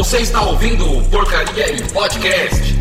Você está ouvindo o Porcaria em Podcast.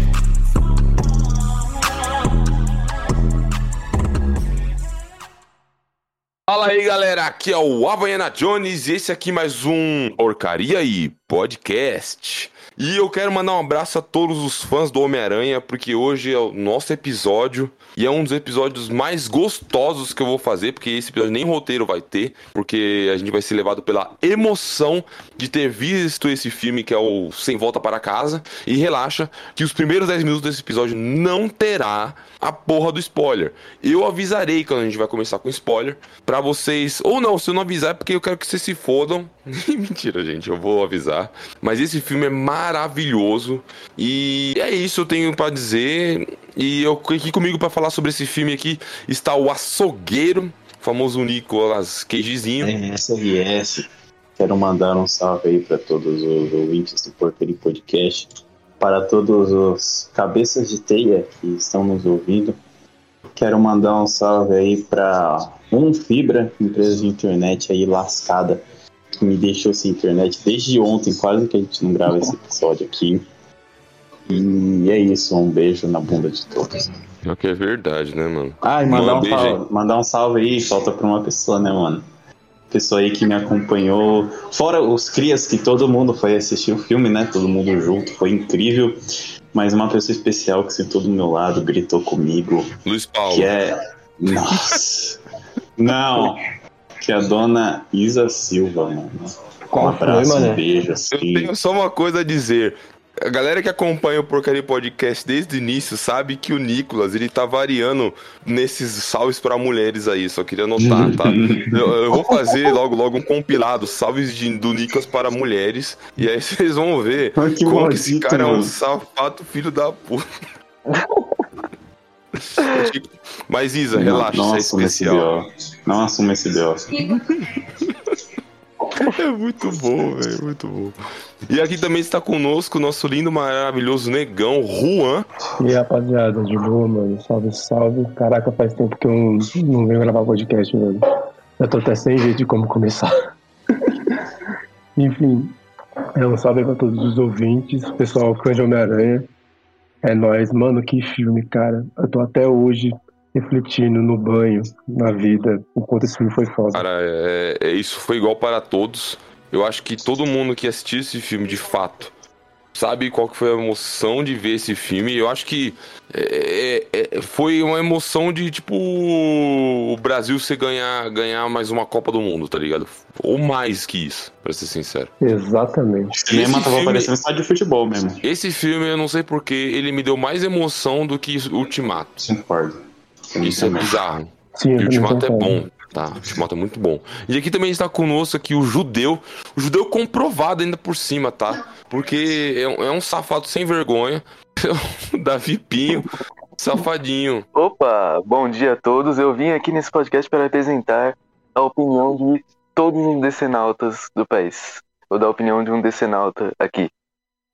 Fala aí galera, aqui é o Havaiana Jones e esse aqui é mais um Porcaria e Podcast. E eu quero mandar um abraço a todos os fãs do Homem-Aranha, porque hoje é o nosso episódio e é um dos episódios mais gostosos que eu vou fazer, porque esse episódio nem roteiro vai ter, porque a gente vai ser levado pela emoção de ter visto esse filme que é o Sem Volta para Casa. E relaxa que os primeiros 10 minutos desse episódio não terá a porra do spoiler. Eu avisarei quando a gente vai começar com spoiler para vocês, ou não, se eu não avisar é porque eu quero que vocês se fodam. Mentira, gente, eu vou avisar. Mas esse filme é maravilhoso e é isso eu tenho para dizer. E eu aqui comigo para falar sobre esse filme aqui está o açougueiro, famoso Nicolas Cagezinho. É, SRS. Quero mandar um salve aí para todos os ouvintes do Porcaria Podcast, para todos os cabeças de teia que estão nos ouvindo. Quero mandar um salve aí para Um Fibra, empresa de internet aí lascada, que me deixou sem internet desde ontem, quase que a gente não grava esse episódio aqui. E é isso, um beijo na bunda de todos. É que é verdade, né, mano? Ah, e mandar um, salve, mandar um salve aí, falta pra uma pessoa, né, mano? Pessoa aí que me acompanhou. Fora os crias que todo mundo foi assistir o filme, né? Todo mundo junto, foi incrível. Mas uma pessoa especial que sentou do meu lado, gritou comigo, Luiz Paulo. que é. Nossa! Não! Que é a dona Isa Silva, mano. Um Qual foi, abraço, um beijo, Eu assim. tenho só uma coisa a dizer. A galera que acompanha o Porcaria Podcast desde o início sabe que o Nicolas, ele tá variando nesses salves pra mulheres aí, só queria notar, tá? Eu, eu vou fazer logo logo um compilado, salves de- do Nicolas para mulheres, e aí vocês vão ver Ai, que como que esse maldito, cara é um mano. safado filho da puta. Mas Isa, relaxa, não, não isso é assuma esse especial. BO. Não assuma esse BO. É muito bom, velho, muito bom. E aqui também está conosco o nosso lindo, maravilhoso negão, Juan. E rapaziada, de boa, mano. Salve, salve. Caraca, faz tempo que eu não venho gravar podcast, velho. Eu tô até sem jeito de como começar. Enfim, é um salve pra todos os ouvintes, pessoal fã de Homem-Aranha. É nóis, mano, que filme, cara. Eu tô até hoje refletindo no banho, na vida, o quanto esse filme foi foda. Cara, é- é- isso foi igual para todos. Eu acho que todo mundo que assistiu esse filme, de fato, sabe qual que foi a emoção de ver esse filme. Eu acho que é, é, é, foi uma emoção de, tipo, o Brasil se ganhar, ganhar mais uma Copa do Mundo, tá ligado? Ou mais que isso, pra ser sincero. Exatamente. O cinema Esse tava filme- parecendo estádio de futebol mesmo. Esse filme, eu não sei porque, ele me deu mais emoção do que Ultimato. Concordo. Isso é bizarro. Sim, E eu o Ultimato é bom, tá? O Ultimato é muito bom. E aqui também está conosco aqui o judeu. O judeu comprovado ainda por cima, tá? Porque é um, é um safado sem vergonha. O Davi Pinho, safadinho. Opa, bom dia a todos. Eu vim aqui nesse podcast para representar a opinião de todos os decenautas do país. Vou dar a opinião de um decenauta aqui.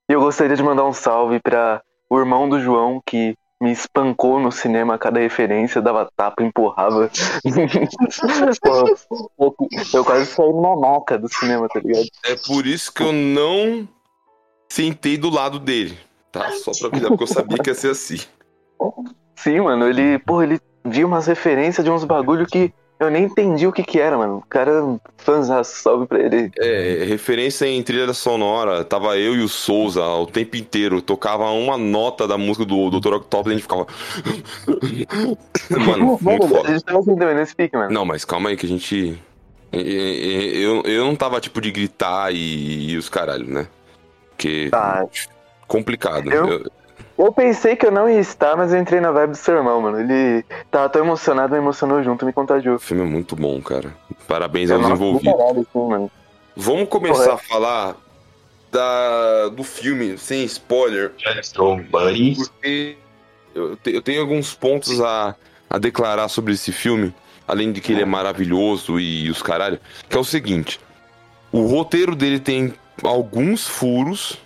E eu gostaria de mandar um salve para o irmão do João que me espancou no cinema a cada referência, dava tapa, empurrava. Eu, eu quase saí maca do cinema, tá ligado? É por isso que eu não sentei do lado dele, tá? Só pra avisar, porque eu sabia que ia ser assim. Sim, mano, ele, pô, ele viu umas referências de uns bagulho que eu nem entendi o que que era, mano. O cara, fãzaço, salve pra ele. É, referência em trilha sonora, tava eu e o Souza o tempo inteiro, tocava uma nota da música do Dr. Octopus e a gente ficava. Mano, muito Mano, foda. a gente tava também nesse pique, mano. Não, mas calma aí que a gente. Eu, eu não tava tipo de gritar e, e os caralho, né? Porque. Tá. Complicado. Eu- Eu- Eu pensei que eu não ia estar, mas eu entrei na vibe do seu irmão, mano. Ele tava tão emocionado, me emocionou junto, me contagiou. O filme é muito bom, cara. Parabéns aos envolvidos. caralho, assim, mano. Vamos começar a falar da, do filme sem spoiler, Buddy. porque eu, te- eu tenho alguns pontos a, a declarar sobre esse filme, além de que ele é maravilhoso e os caralho, que é o seguinte: o roteiro dele tem alguns furos,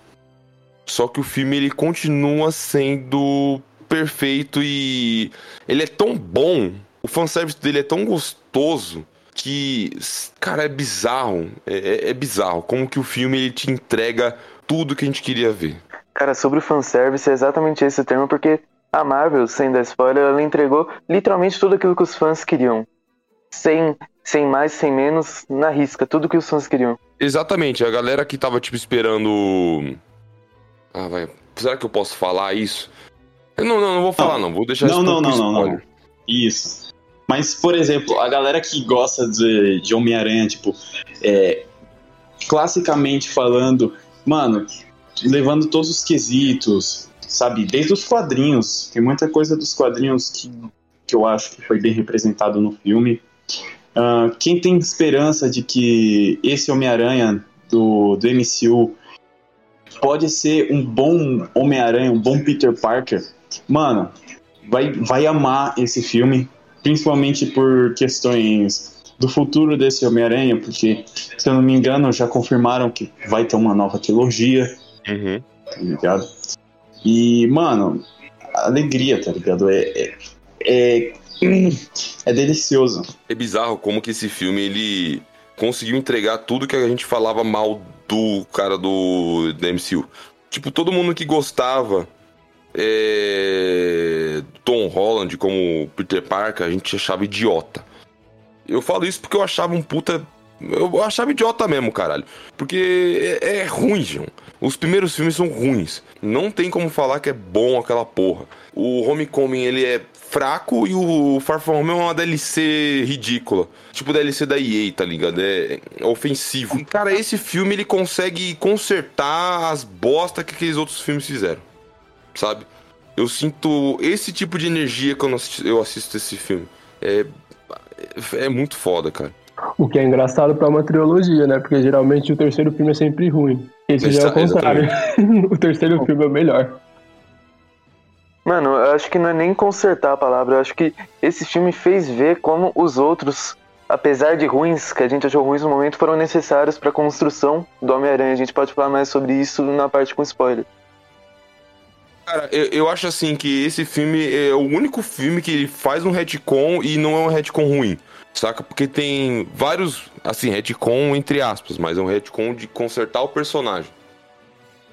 só que o filme ele continua sendo perfeito e ele é tão bom, o fanservice dele é tão gostoso que, cara, é bizarro. É, é, é bizarro como que o filme ele te entrega tudo que a gente queria ver. Cara, sobre o fanservice é exatamente esse o termo, porque a Marvel, sem dar spoiler, ela entregou literalmente tudo aquilo que os fãs queriam. Sem, sem mais, sem menos, na risca, tudo que os fãs queriam. Exatamente, a galera que tava, tipo, esperando. Ah, vai. Será que eu posso falar isso? Não, não, não vou falar, não. Vou deixar Não, isso não, não, não, não. Isso. Mas, por exemplo, a galera que gosta de, de Homem-Aranha, tipo, é, classicamente falando, mano, levando todos os quesitos, sabe, desde os quadrinhos, tem muita coisa dos quadrinhos que, que eu acho que foi bem representado no filme. Ah, quem tem esperança de que esse Homem-Aranha do, do MCU pode ser um bom Homem-Aranha, um bom Peter Parker, mano, vai, vai amar esse filme, principalmente por questões do futuro desse Homem-Aranha, porque, se eu não me engano, já confirmaram que vai ter uma nova trilogia, Uhum. tá ligado? E, mano, alegria, tá ligado? É, é, é, hum, é delicioso. É bizarro como que esse filme ele conseguiu entregar tudo que a gente falava mal do cara do, do MCU. Tipo, todo mundo que gostava é, Tom Holland como Peter Parker, a gente achava idiota. Eu falo isso porque eu achava um puta. Eu achava idiota mesmo, caralho. Porque é, é ruim, João. Os primeiros filmes são ruins. Não tem como falar que é bom aquela porra. O Homecoming, ele é fraco e o Far From Home é uma DLC ridícula. Tipo DLC da EA, tá ligado? É é ofensivo. E, cara, esse filme, ele consegue consertar as bosta que aqueles outros filmes fizeram. Sabe? Eu sinto esse tipo de energia quando eu assisto- eu assisto esse filme. É, é muito foda, cara. O que é engraçado pra uma trilogia, né? Porque geralmente o terceiro filme é sempre ruim. Esse já é o Exa- contrário. o terceiro filme é o melhor. Mano, eu acho que não é nem consertar a palavra, eu acho que esse filme fez ver como os outros, apesar de ruins, que a gente achou ruins no momento, foram necessários pra construção do Homem-Aranha. A gente pode falar mais sobre isso na parte com spoiler. Cara, eu, eu acho assim que esse filme é o único filme que ele faz um retcon e não é um retcon ruim. Saca? Porque tem vários, assim, retcon entre aspas, mas é um retcon de consertar o personagem.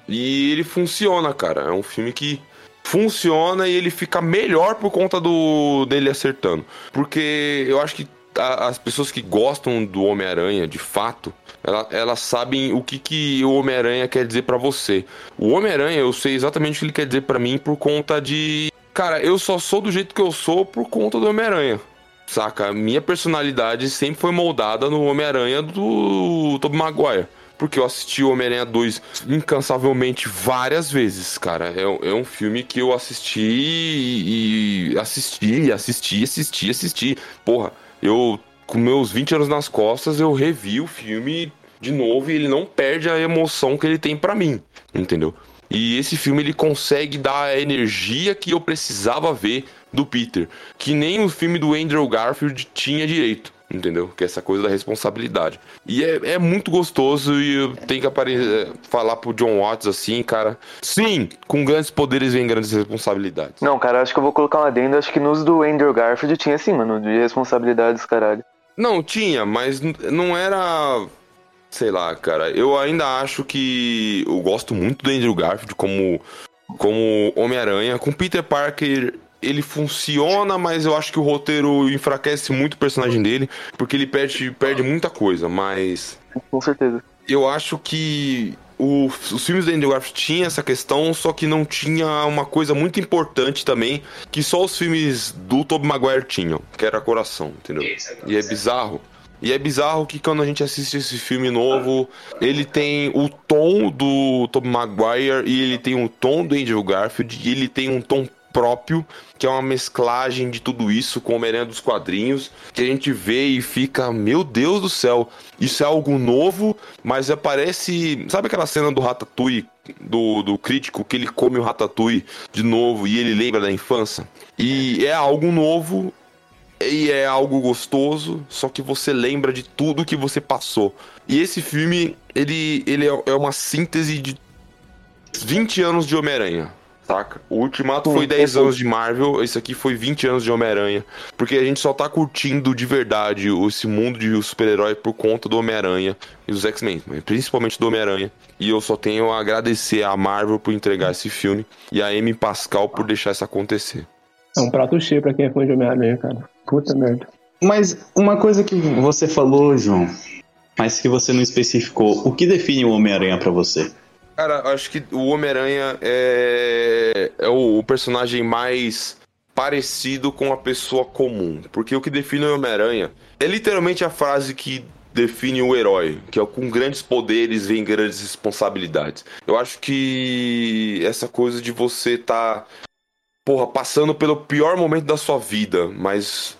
E ele funciona, cara. É um filme que funciona e ele fica melhor por conta do dele acertando. Porque eu acho que a- as pessoas que gostam do Homem-Aranha, de fato, ela- elas sabem o que, que o Homem-Aranha quer dizer pra você. O Homem-Aranha, eu sei exatamente o que ele quer dizer pra mim por conta de. Cara, eu só sou do jeito que eu sou por conta do Homem-Aranha. Saca? Minha personalidade sempre foi moldada no Homem-Aranha do Tobey Maguire. Porque eu assisti Homem-Aranha 2 incansavelmente várias vezes, cara. É, é um filme que eu assisti e, e assisti, assisti, assisti, assisti. Porra, eu, com meus 20 anos nas costas, eu revi o filme de novo e ele não perde a emoção que ele tem pra mim, entendeu? E esse filme ele consegue dar a energia que eu precisava ver do Peter, que nem o filme do Andrew Garfield tinha direito, entendeu? Que é essa coisa da responsabilidade. E é, é muito gostoso e eu tenho que apare- falar pro John Watts assim, cara. Sim, com grandes poderes vem grandes responsabilidades. Não, cara, acho que eu vou colocar um adendo. Acho que nos do Andrew Garfield tinha sim, mano, de responsabilidades, caralho. Não, tinha, mas não era. Sei lá, cara. Eu ainda acho que. Eu gosto muito do Andrew Garfield como, como Homem-Aranha. Com Peter Parker, ele funciona, mas eu acho que o roteiro enfraquece muito o personagem dele, porque ele perde, perde muita coisa. Mas Com certeza. eu acho que o- os filmes do Andrew Garfield tinham essa questão, só que não tinha uma coisa muito importante também, que só os filmes do Tobey Maguire tinham, que era coração, entendeu? E é bizarro. E é bizarro que quando a gente assiste esse filme novo, ele tem o tom do Tobey Maguire e ele tem o tom do Andrew Garfield e ele tem um tom próprio, que é uma mesclagem de tudo isso com o Homem-Aranha dos quadrinhos, que a gente vê e fica, meu Deus do céu, isso é algo novo, mas aparece, sabe aquela cena do Ratatouille, do, do crítico, que ele come o Ratatouille de novo e ele lembra da infância? E é algo novo e é algo gostoso, só que você lembra de tudo que você passou. E esse filme, ele, ele é é uma síntese de 20 anos de Homem-Aranha, Saca? O Ultimato Sim, foi 10 perfeito. anos de Marvel, esse aqui foi 20 anos de Homem-Aranha. Porque a gente só tá curtindo de verdade esse mundo de super-herói por conta do Homem-Aranha e dos X-Men, principalmente do Homem-Aranha. E eu só tenho a agradecer a Marvel por entregar esse filme e a Amy Pascal por deixar isso acontecer. É um prato cheio pra quem é fã de Homem-Aranha, cara. Puta merda. Mas uma coisa que você falou, João, mas que você não especificou, o que define o Homem-Aranha pra você? Cara, acho que o Homem-Aranha é, é o, o personagem mais parecido com a pessoa comum. Porque o que define o Homem-Aranha é literalmente a frase que define o herói, que é com grandes poderes vem grandes responsabilidades. Eu acho que essa coisa de você tá, porra, passando pelo pior momento da sua vida, mas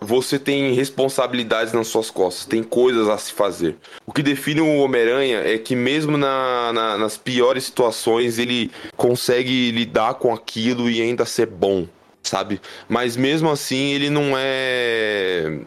você tem responsabilidades nas suas costas, tem coisas a se fazer. O que define o Homem-Aranha é que mesmo na- na- nas piores situações ele consegue lidar com aquilo e ainda ser bom, sabe? Mas mesmo assim ele não é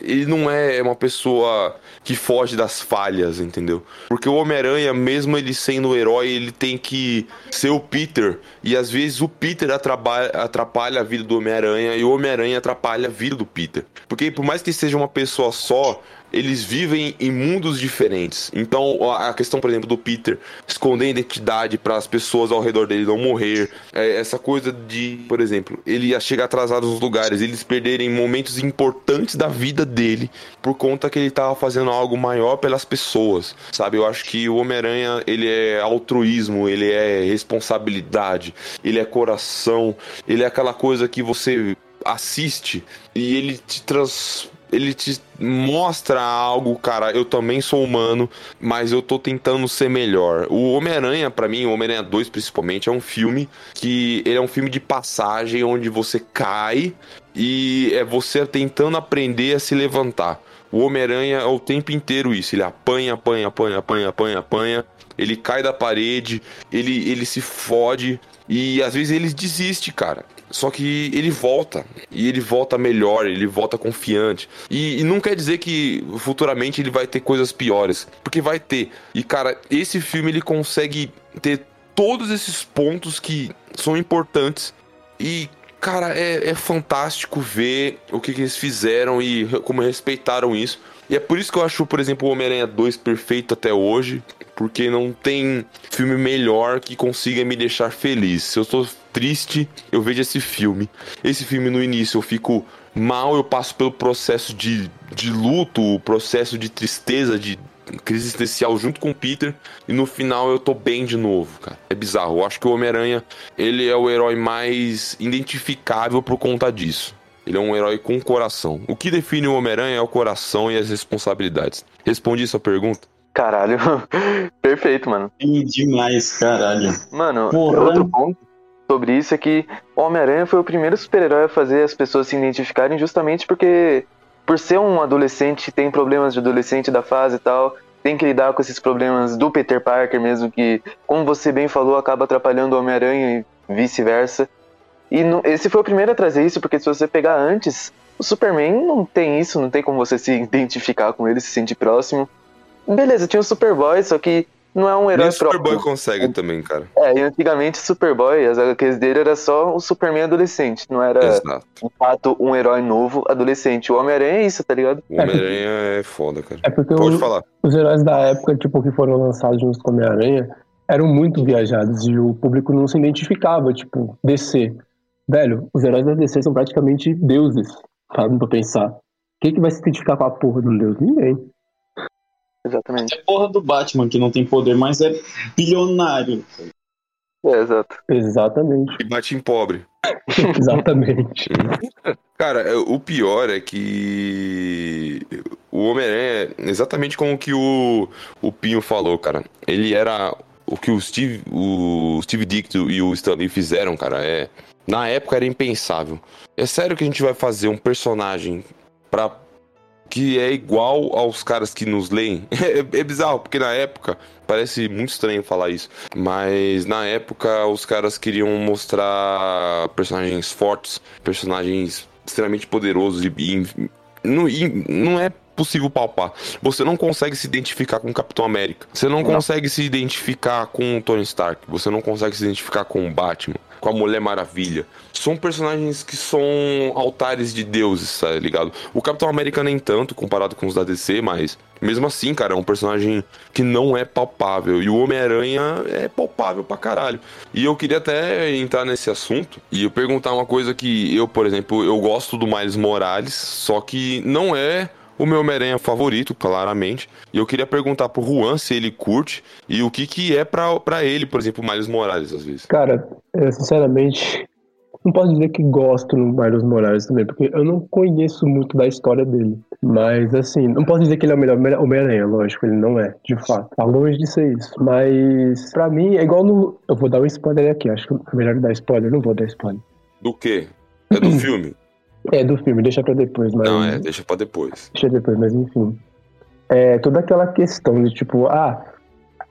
ele não é uma pessoa que foge das falhas, entendeu? Porque o Homem-Aranha, mesmo ele sendo o herói, ele tem que ser o Peter. E às vezes o Peter atrapalha, a vida do Homem-Aranha e o Homem-Aranha atrapalha a vida do Peter. Porque por mais que seja uma pessoa só, eles vivem em mundos diferentes. Então, a questão, por exemplo, do Peter esconder a identidade para as pessoas ao redor dele não morrer, é, essa coisa de, por exemplo, ele chegar atrasado nos lugares, eles perderem momentos importantes da vida dele por conta que ele tava fazendo algo maior pelas pessoas, sabe? Eu acho que o Homem-Aranha, ele é altruísmo, ele é responsabilidade, ele é coração, ele é aquela coisa que você assiste e ele te trans ele te mostra algo, cara. Eu também sou humano, mas eu tô tentando ser melhor. O Homem-Aranha, pra mim, o Homem-Aranha 2 principalmente, é um filme que ele é um filme de passagem onde você cai e é você tentando aprender a se levantar. O Homem-Aranha é o tempo inteiro isso. Ele apanha, apanha, apanha, apanha, apanha, apanha. Ele cai da parede, ele, ele se fode e às vezes ele desiste, cara. Só que ele volta. E ele volta melhor, ele volta confiante. E, e não quer dizer que futuramente ele vai ter coisas piores. Porque vai ter. E, cara, esse filme ele consegue ter todos esses pontos que são importantes. E, cara, é, é fantástico ver o que, que eles fizeram e como respeitaram isso. E é por isso que eu acho, por exemplo, o Homem-Aranha 2 perfeito até hoje. Porque não tem filme melhor que consiga me deixar feliz. Se eu tô triste, eu vejo esse filme. Esse filme no início eu fico mal, eu passo pelo processo de, de luto, o processo de tristeza, de crise existencial junto com o Peter. E no final eu tô bem de novo, cara. É bizarro. Eu acho que o Homem-Aranha, ele é o herói mais identificável por conta disso. Ele é um herói com coração. O que define o Homem-Aranha é o coração e as responsabilidades. Respondi sua pergunta? Caralho. Perfeito, mano. Ih, demais, caralho. Mano, Porra. outro ponto sobre isso é que o Homem-Aranha foi o primeiro super-herói a fazer as pessoas se identificarem justamente porque, por ser um adolescente, tem problemas de adolescente da fase e tal, tem que lidar com esses problemas do Peter Parker mesmo, que, como você bem falou, acaba atrapalhando o Homem-Aranha e vice-versa. E não- esse foi o primeiro a trazer isso, porque se você pegar antes, o Superman não tem isso, não tem como você se identificar com ele, se sentir próximo. Beleza, tinha o Superboy, só que não é um Nem herói o Superboy próprio. consegue também, cara. É, e antigamente Superboy, as HQs dele era só o Superman adolescente, não era Exato. de fato um herói novo adolescente. O Homem-Aranha é isso, tá ligado? O Homem-Aranha é foda, cara. É porque Pode o- falar. os heróis da época, tipo, que foram lançados juntos com Homem-Aranha, eram muito viajados e o público não se identificava, tipo, DC. Velho, os heróis da DC são praticamente deuses, parando pra pensar. Quem que vai se identificar com a porra de um deus? Ninguém. Exatamente. É porra do Batman, que não tem poder, mas é bilionário. É, exato. Exatamente. E bate em pobre. Exatamente. Cara, é, o pior é que o Homem-Aranha, é exatamente como que o, o Pinho falou, cara. Ele era o que o Steve, o Steve Ditko e o Stan Lee fizeram, cara. É, na época era impensável. É sério que a gente vai fazer um personagem pra que é igual aos caras que nos leem? É, é bizarro, porque na época parece muito estranho falar isso, mas na época os caras queriam mostrar personagens fortes, personagens extremamente poderosos e, e não, e não é possível palpar. Você não consegue se identificar com o Capitão América. Você não, não. consegue se identificar com o Tony Stark. Você não consegue se identificar com o Batman, com a Mulher Maravilha. São personagens que são altares de deuses, tá ligado? O Capitão América nem tanto, comparado com os da DC, mas mesmo assim, cara, é um personagem que não é palpável. E o Homem-Aranha é palpável pra caralho. E eu queria até entrar nesse assunto e eu perguntar uma coisa que eu, por exemplo, eu gosto do Miles Morales, só que não é o meu Homem-Aranha favorito, claramente. E eu queria perguntar pro Juan se ele curte e o que que é pra, pra ele, por exemplo, o Miles Morales, às vezes. Cara, eu, sinceramente, não posso dizer que gosto do Miles Morales também, porque eu não conheço muito da história dele. Mas, assim, não posso dizer que ele é o melhor Homem-Aranha, lógico, ele não é, de fato. Tá longe de ser isso. Mas, pra mim, é igual no. Eu vou dar um spoiler aqui, acho que é melhor dar spoiler, não vou dar spoiler. Do quê? É do filme? É, do filme, deixa pra depois, mas. Não, é, deixa pra depois. Deixa depois, mas enfim. É, toda aquela questão de tipo, ah,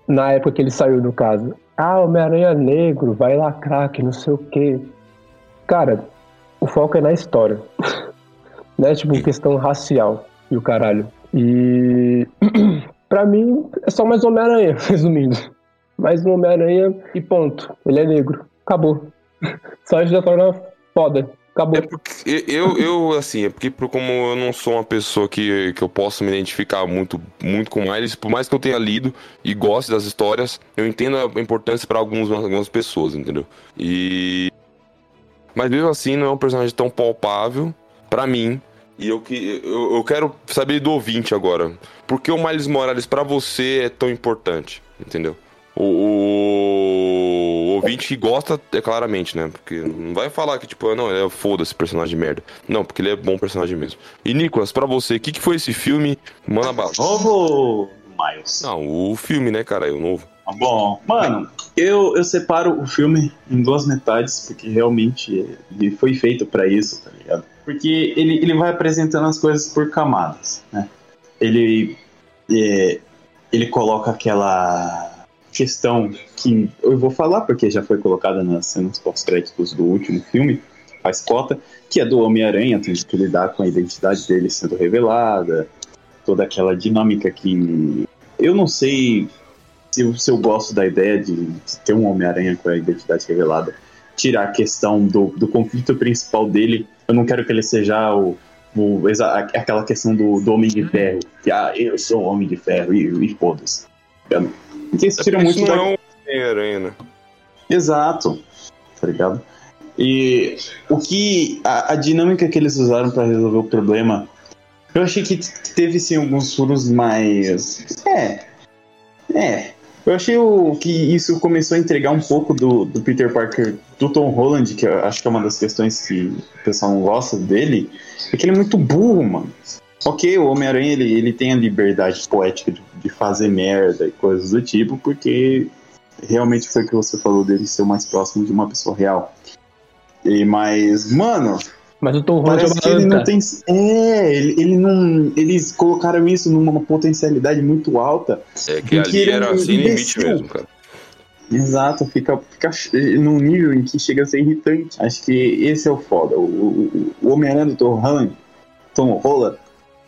na época que ele saiu do caso, ah, Homem-Aranha negro, vai lacrar, que não sei o quê. Cara, o foco é na história. né? Tipo, questão racial e o caralho. E. pra mim, é só mais Homem-Aranha, resumindo. Mais um Homem-Aranha e ponto. Ele é negro. Acabou. Só isso já torna foda. Acabou. É porque eu, eu, assim, é porque como eu não sou uma pessoa que, que eu posso me identificar muito, muito com Miles, por mais que eu tenha lido e goste das histórias, eu entendo a importância para algumas, pessoas, entendeu? E mas mesmo assim, não é um personagem tão palpável para mim. E eu, que, eu, eu quero saber do ouvinte agora. Por que o Miles Morales para você é tão importante? Entendeu? O, o, ouvinte que gosta, é claramente, né? Porque não vai falar que, tipo, não, é foda esse personagem de merda. Não, porque ele é bom personagem mesmo. E, Nicolas, para você, o que, que foi esse filme? Manda bala. Novo Miles. Não, o filme, né, cara? É o novo. Tá bom, mano, eu, eu separo o filme em duas metades, porque realmente ele foi feito para isso, tá ligado? Porque ele, ele vai apresentando as coisas por camadas, né? Ele, é, ele coloca aquela questão que eu vou falar porque já foi colocada nas cenas pós-créditos do último filme, faz cota, que é do Homem-Aranha, tem que lidar com a identidade dele sendo revelada, toda aquela dinâmica que eu não sei se, se eu gosto da ideia de, de ter um Homem-Aranha com a identidade revelada, tirar a questão do, do conflito principal dele, eu não quero que ele seja o, o aquela questão do, do Homem de Ferro, que ah, eu sou o Homem de Ferro e, e foda-se. Porque isso tira muito não da... é um Homem-Aranha, né? Exato, tá ligado? E o que. A, a dinâmica que eles usaram para resolver o problema. Eu achei que teve sim alguns furos mais. É. É. Eu achei o, que isso começou a entregar um pouco do, do Peter Parker do Tom Holland, que eu acho que é uma das questões que o pessoal não gosta dele, é que ele é muito burro, mano. Ok, o Homem-Aranha ele, ele tem a liberdade poética de, de fazer merda e coisas do tipo, porque realmente foi o que você falou dele ser o mais próximo de uma pessoa real. E, mas, mano, mas o Tom Holland Parece é que ele não tem. É, ele, ele não. Eles colocaram isso numa potencialidade muito alta. É que ali que era sem limite mesmo, cara. Exato, fica, fica num nível em que chega a ser irritante. Acho que esse é o foda. O, o, o Homem-Aranha do Tom Holland, Tom Holland,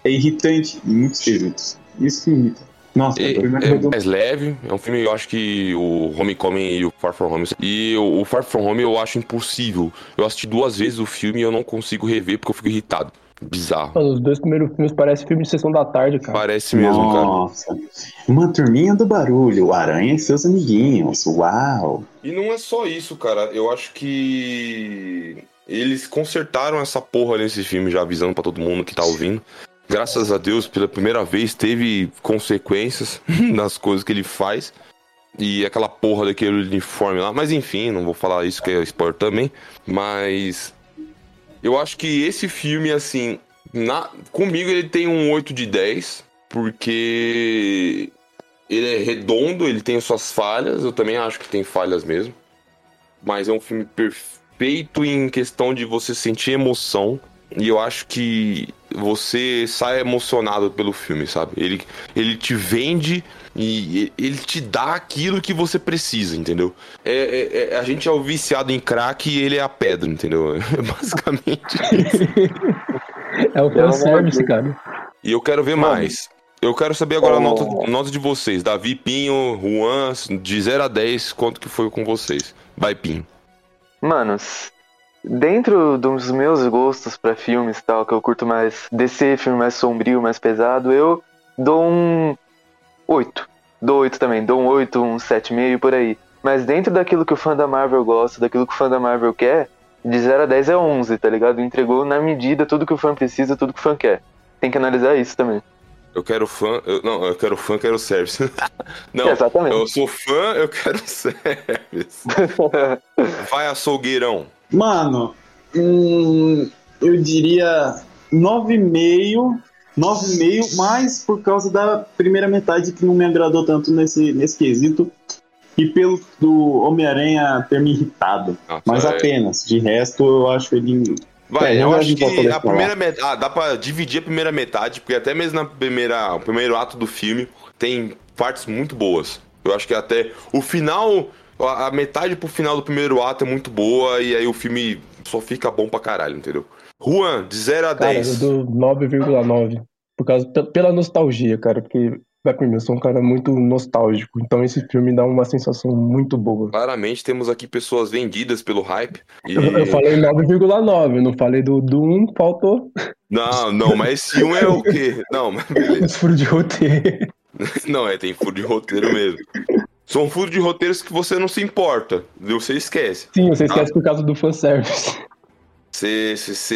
é irritante em muitos quesitos. Isso que irrita. Nossa, é, é mais leve. É um filme, eu acho que o Homecoming e o Far From Home. E o, o Far From Home eu acho impossível. Eu assisti duas vezes o filme e eu não consigo rever porque eu fico irritado. Bizarro. Mano, os dois primeiros filmes parecem filme de sessão da tarde, cara. Parece mesmo, Nossa. cara. Uma turminha do barulho, o Aranha e seus amiguinhos. Uau! E não é só isso, cara. Eu acho que eles consertaram essa porra nesse filme, já avisando para todo mundo que tá ouvindo graças a Deus, pela primeira vez, teve consequências nas coisas que ele faz. E aquela porra daquele uniforme lá. Mas enfim, não vou falar isso que é spoiler também. Mas. Eu acho que esse filme, assim. Na, comigo ele tem um 8 de 10. Porque. Ele é redondo, ele tem suas falhas. Eu também acho que tem falhas mesmo. Mas é um filme perfeito em questão de você sentir emoção. E eu acho que você sai emocionado pelo filme, sabe? Ele, ele te vende e ele te dá aquilo que você precisa, entendeu? É, é, é a gente é o viciado em crack e ele é a pedra, entendeu? É basicamente É o fanservice, cara. E eu quero ver Mano. mais. Eu quero saber agora a Oh. nota, nota de vocês. Davi, Pinho, Juan, de 0 a 10, quanto que foi com vocês? Vai, Pinho. Manos, dentro dos meus gostos pra filmes e tal, que eu curto mais DC, filme mais sombrio, mais pesado, eu dou um 8. Dou 8 também, dou um 8, um 7,5 por aí. Mas dentro daquilo que o fã da Marvel gosta, daquilo que o fã da Marvel quer, de 0 a 10 é 11, tá ligado? Entregou na medida tudo que o fã precisa, tudo que o fã quer. Tem que analisar isso também. Eu quero fã. eu- não, eu quero fã, quero service. não, Exatamente. eu sou fã, eu quero service. Vai, açougueirão. Mano, hum, eu diria 9,5. 9,5, mas por causa da primeira metade que não me agradou tanto nesse, nesse quesito. E pelo do Homem-Aranha ter me irritado. Nossa, Mas é- apenas. De resto, eu acho ele. Vai, É, eu acho pra que a primeira metade. Ah, dá pra dividir a primeira metade, porque até mesmo na primeira, o primeiro ato do filme tem partes muito boas. Eu acho que até o final, a metade pro final do primeiro ato é muito boa, e aí o filme só fica bom pra caralho, entendeu? Juan, de 0 a Cara, 10. eu dou 9,9. Por causa, pe- pela nostalgia, cara. Porque, vai pra mim, eu sou um cara muito nostálgico. Então esse filme dá uma sensação muito boa. Claramente temos aqui pessoas vendidas pelo hype. E... Eu, falei 9,9, eu não falei do, do 1, faltou Não, não, mas esse um é o quê? Não, mas beleza. os furos de roteiro. Não, é, tem furo de roteiro mesmo. São furos de roteiros que você não se importa, você esquece. Sim, você esquece por causa do fanservice. Você, você, você-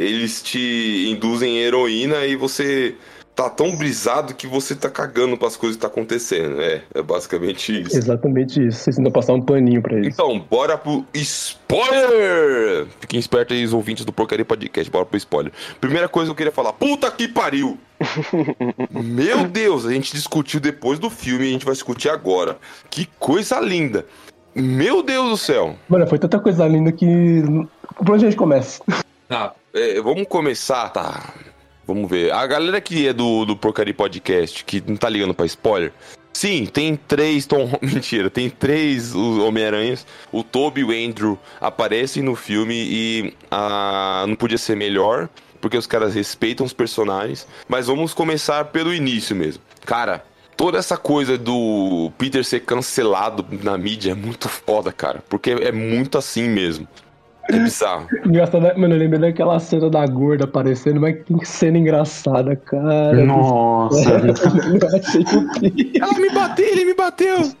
eles te induzem heroína e você tá tão brisado que você tá cagando pras coisas que tá acontecendo. É, é basicamente isso. Exatamente isso. Vocês ainda passar um paninho pra isso. Então, bora pro spoiler! Fiquem espertos aí, os ouvintes do Porcaria Podcast, bora pro spoiler. Primeira coisa que eu queria falar, puta que pariu! Meu Deus, a gente discutiu depois do filme e a gente vai discutir agora. Que coisa linda! Meu Deus do céu! Mano, foi tanta coisa linda que. Por onde a gente começa? Tá, é, vamos começar, tá? Vamos ver. A galera que é do, do Porcaria Podcast, que não tá ligando pra spoiler. Sim, tem três Tom. Mentira, tem três Homem-Aranhas. O Toby e o Andrew aparecem no filme e ah, não podia ser melhor, porque os caras respeitam os personagens. Mas vamos começar pelo início mesmo. Cara, toda essa coisa do Peter ser cancelado na mídia é muito foda, cara. Porque é muito assim mesmo. É bizarro. Engraçado, né? mano, eu lembrei daquela cena da gorda aparecendo, mas que cena engraçada, cara. Nossa. Que Ela me bateu, ele me bateu.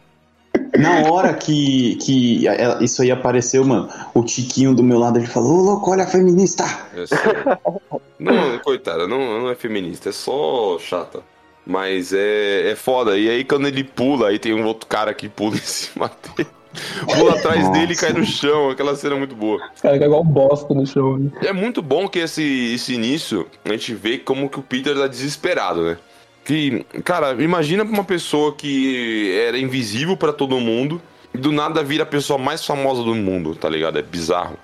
Na hora que, que ela- isso aí apareceu, mano, o Tiquinho do meu lado ele falou: Ô louco, olha a feminista! Eu sei. Não, coitada, não, não é feminista, é só chata. Mas é, é foda. E aí quando ele pula, aí tem um outro cara que pula em cima dele. Pula atrás Nossa. dele e cai no chão. Aquela cena é muito boa. Os caras ficam igual bosta no chão. né? É muito bom que esse, esse início a gente vê como que o Peter tá desesperado, né? Que, cara, imagina uma pessoa que era invisível pra todo mundo e do nada vira a pessoa mais famosa do mundo, tá ligado? É bizarro.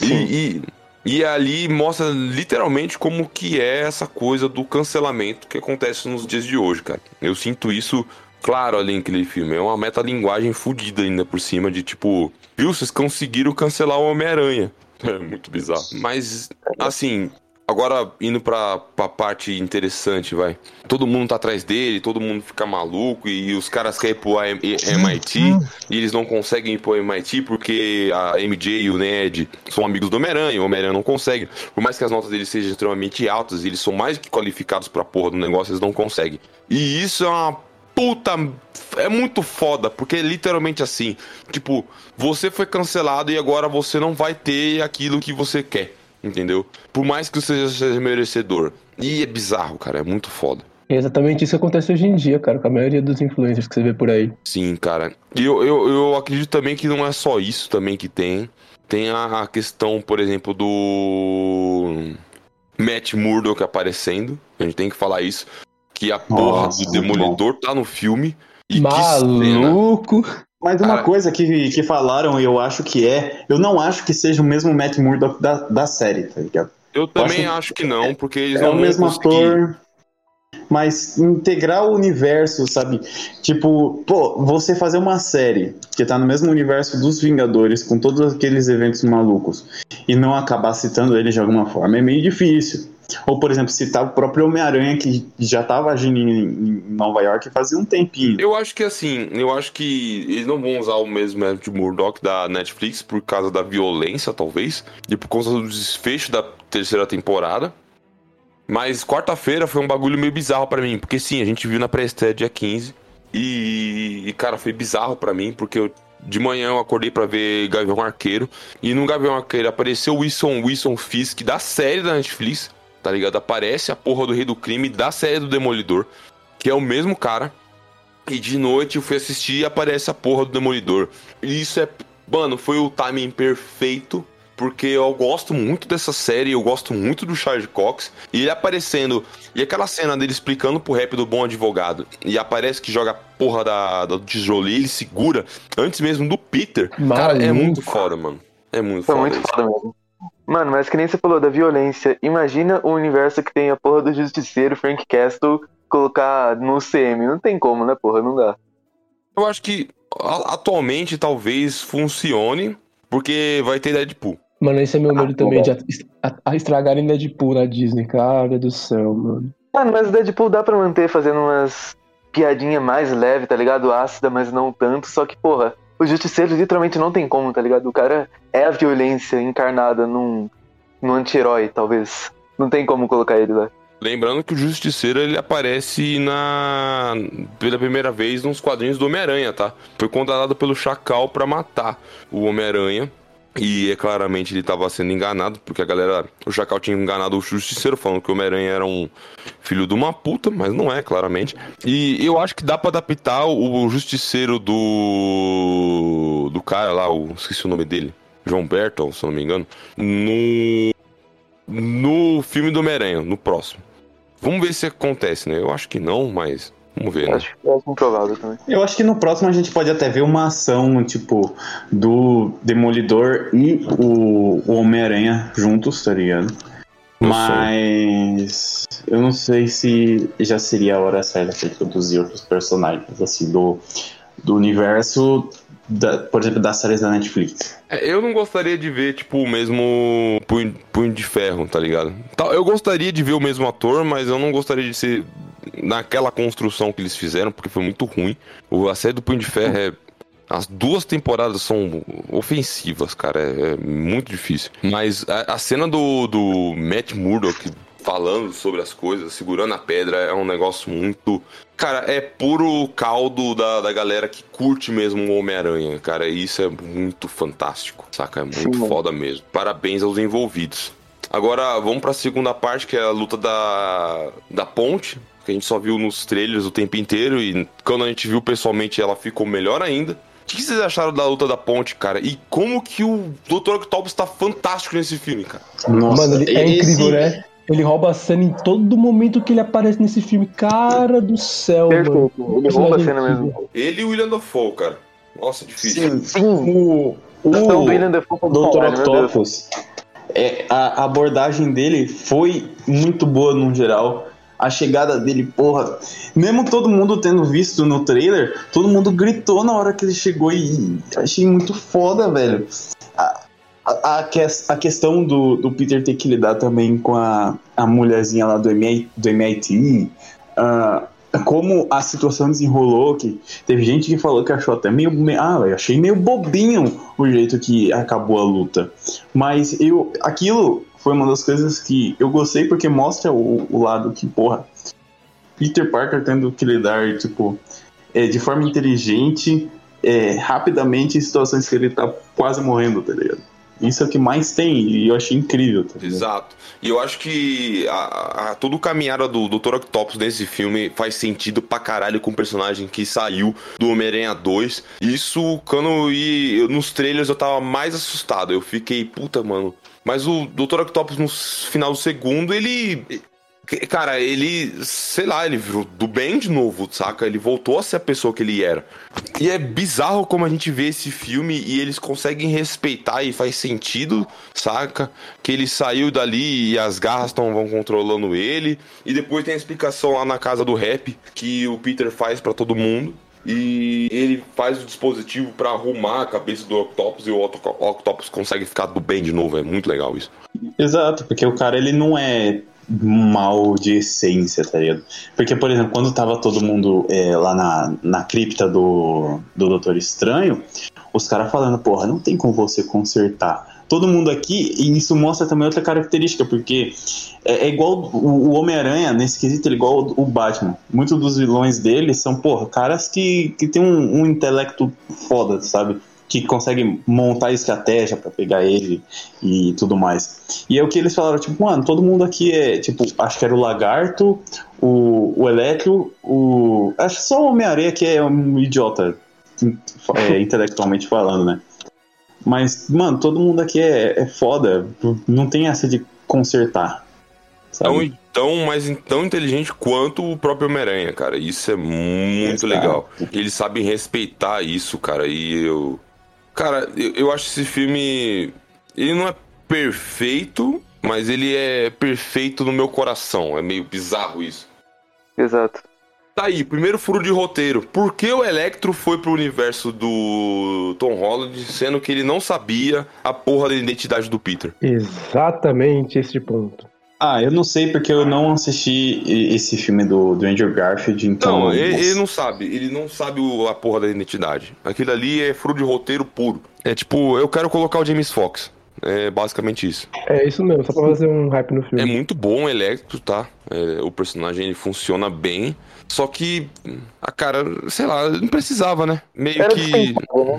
E, e, e ali mostra literalmente como que é essa coisa do cancelamento que acontece nos dias de hoje, cara. Eu sinto isso claro ali naquele filme. É uma metalinguagem fodida ainda por cima de tipo, viu, vocês conseguiram cancelar o Homem-Aranha. É muito bizarro. Mas, assim, agora indo pra, pra parte interessante, vai. Todo mundo tá atrás dele, todo mundo fica maluco e os caras querem ir pro MIT e eles não conseguem ir pro MIT porque a MJ e o Ned são amigos do Homem-Aranha, o Homem-Aranha não consegue. Por mais que as notas deles sejam extremamente altas, eles são mais que qualificados pra porra do negócio, eles não conseguem. E isso é uma puta. É muito foda, porque é literalmente assim. Tipo, você foi cancelado e agora você não vai ter aquilo que você quer. Entendeu? Por mais que você seja merecedor. E é bizarro, cara. É muito foda. É exatamente isso que acontece hoje em dia, cara, com a maioria dos influencers que você vê por aí. Sim, cara. E eu, eu, eu acredito também que não é só isso também que tem. Tem a, a questão, por exemplo, do Matt Murdock aparecendo. A gente tem que falar isso. Que a porra Nossa, do Demolidor tá no filme. E. Maluco! Mas uma Cara. coisa que, que falaram, e eu acho que é, eu não acho que seja o mesmo Matt Murdock da, da série, tá ligado? Eu também acho- acho que não, porque eles é não o vão mesmo conseguir. ator, mas integrar o universo, sabe? Tipo, pô, você fazer uma série que tá no mesmo universo dos Vingadores, com todos aqueles eventos malucos, e não acabar citando ele de alguma forma, é meio difícil. Ou, por exemplo, citar o próprio Homem-Aranha, que já estava agindo em, Nova York fazia um tempinho. Eu acho que assim, eu acho que eles não vão usar o mesmo método de Murdoch da Netflix por causa da violência, talvez, e por causa do desfecho da terceira temporada. Mas quarta-feira foi um bagulho meio bizarro pra mim, porque sim, a gente viu na pré-estreia dia 15. E, e, cara, foi bizarro pra mim, porque eu, de manhã eu acordei pra ver Gavião Arqueiro. E no Gavião Arqueiro apareceu o Wilson, Wilson Fisk da série da Netflix, tá ligado? Aparece a porra do Rei do Crime da série do Demolidor, que é o mesmo cara. E de noite eu fui assistir e aparece a porra do Demolidor. E isso é. Mano, foi o timing perfeito porque eu gosto muito dessa série, eu gosto muito do Charles Cox, e ele aparecendo, e aquela cena dele explicando pro rap do bom advogado, e aparece que joga a porra da, do tijolo e ele segura, antes mesmo do Peter, Maluco. cara, é muito foda, mano. É muito Foi foda muito isso. foda mesmo. Mano, mas que nem você falou da violência. Imagina o universo que tem a porra do Justiceiro, Frank Castle, colocar no CM. Não tem como, né, porra? Não dá. Eu acho que atualmente talvez funcione, porque vai ter Deadpool. Mano, esse é meu medo Ah, também, de bom. a estragarem Deadpool na Disney, cara do céu, mano. Mano, mas o Deadpool dá pra manter fazendo umas piadinha mais leve, tá ligado? Ácida, mas não tanto. Só que, porra, o Justiceiro literalmente não tem como, tá ligado? O cara é a violência encarnada num, num anti-herói, talvez. Não tem como colocar ele lá. Lembrando que o Justiceiro ele aparece na pela primeira vez nos quadrinhos do Homem-Aranha, tá? Foi contratado pelo Chacal pra matar o Homem-Aranha. E é claramente ele tava sendo enganado, porque a galera. O Chacal tinha enganado o Justiceiro, falando que o Homem-Aranha era um filho de uma puta, mas não é, claramente. E eu acho que dá pra adaptar o Justiceiro do. do cara lá, o, esqueci o nome dele. João Berton, se não me engano. No. No filme do Homem-Aranha, no próximo. Vamos ver se acontece, né? Eu acho que não, mas vamos ver, né? Acho que é improvável também. Eu acho que no próximo a gente pode até ver uma ação, tipo, do Demolidor e o, o Homem-Aranha juntos, tá ligado? Eu Mas eu não sei se já seria a hora certa pra introduzir outros personagens, assim, do, do universo, da- por exemplo, das séries da Netflix. É, Eu não gostaria de ver, tipo, o mesmo punho, punho de ferro, tá ligado? Eu gostaria de ver o mesmo ator, mas eu não gostaria de ser naquela construção que eles fizeram, porque foi muito ruim. O, a série do Punho de Ferro é. As duas temporadas são ofensivas, cara. É, é muito difícil. Mas a, a cena do, do Matt Murdock falando sobre as coisas, segurando a pedra, é um negócio muito. Cara, é puro caldo da, da galera que curte mesmo o Homem-Aranha, cara. E isso é muito fantástico, saca? É muito Sim, foda mesmo. Parabéns aos envolvidos. Agora, vamos pra segunda parte, que é a luta da, da ponte, que a gente só viu nos trailers o tempo inteiro. E quando a gente viu pessoalmente, ela ficou melhor ainda. O que vocês acharam da luta da ponte, cara? E como que o Dr. Octopus tá fantástico nesse filme, cara? Nossa, Mano, ele é esse- incrível, né? Ele rouba a cena em todo momento que ele aparece nesse filme. Cara do céu, mano. Perfeito. Ele rouba a cena incrível. mesmo. Ele e o William Dafoe, cara. Nossa, difícil. Sim, Sim. o, o, do William Dafoe Dr. Octopus, é, a abordagem dele foi muito boa no geral. A chegada dele, porra. Mesmo todo mundo tendo visto no trailer, todo mundo gritou na hora que ele chegou e achei muito foda, velho. A, a, a a questão do, do Peter ter que lidar também com a, a mulherzinha lá do, MI, do MIT. ah, como a situação desenrolou, que teve gente que falou que achou até meio. me- Ah, eu achei meio bobinho o jeito que acabou a luta. Mas eu. Aquilo foi uma das coisas que eu gostei porque mostra o, o lado que, porra, Peter Parker tendo que lidar, tipo, é, de forma inteligente, é, rapidamente em situações que ele tá quase morrendo, tá ligado? Isso é o que mais tem e eu achei incrível, tá? Exato. E eu acho que a, a, todo o caminhada do Dr. Octopus nesse filme faz sentido pra caralho com o personagem que saiu do Homem-Aranha 2. Isso, quando eu- nos trailers eu tava mais assustado. Eu fiquei, puta, mano. Mas o Dr. Octopus no final do segundo, ele. Cara, ele, sei lá, ele virou do bem de novo, saca? Ele voltou a ser a pessoa que ele era. E é bizarro como a gente vê esse filme e eles conseguem respeitar e faz sentido, saca? Que ele saiu dali e as garras tão, vão controlando ele. E depois tem a explicação lá na casa do rap que o Peter faz pra todo mundo. E ele faz o dispositivo pra arrumar a cabeça do Octopus e o Octo- Octopus consegue ficar do bem de novo. É muito legal isso. Exato, porque o cara ele não é mal de essência, tá ligado? Porque, por exemplo, quando tava todo mundo é, lá na, na cripta do, do Doutor Estranho, os caras falando, porra, não tem como você consertar. Todo mundo aqui, e isso mostra também outra característica, porque é, é igual o, o Homem-Aranha, nesse quesito, ele é igual o Batman. Muitos dos vilões dele são, porra, caras que, que tem um, um intelecto foda, sabe? Que consegue montar estratégia para pegar ele e tudo mais. E é o que eles falaram, tipo, mano, todo mundo aqui é, tipo, acho que era o Lagarto, o, o Eletro, o. Acho que só o Homem-Areia que é um idiota, é, intelectualmente falando, né? Mas, mano, todo mundo aqui é, é foda, não tem essa de consertar. Sabe? Tão, tão mais tão inteligente quanto o próprio Homem-Aranha, cara. Isso é muito Exato. legal. Eles sabem respeitar isso, cara. E eu, Cara, eu, eu acho esse filme. Ele não é perfeito, mas ele é perfeito no meu coração. É meio bizarro isso. Exato. Tá aí, primeiro furo de roteiro. Por que o Electro foi pro universo do Tom Holland, sendo que ele não sabia a porra da identidade do Peter? Exatamente esse ponto. Ah, eu não sei porque eu não assisti esse filme do, do Andrew Garfield, então. Não, ele, ele não sabe, ele não sabe o, a porra da identidade. Aquilo ali é furo de roteiro puro. É tipo, eu quero colocar o James Fox. É basicamente isso. É isso mesmo, só pra fazer um hype no filme. É muito bom o Electro, tá? É, o personagem ele funciona bem. Só que, a cara, sei lá, não precisava, né? Meio era que. Né?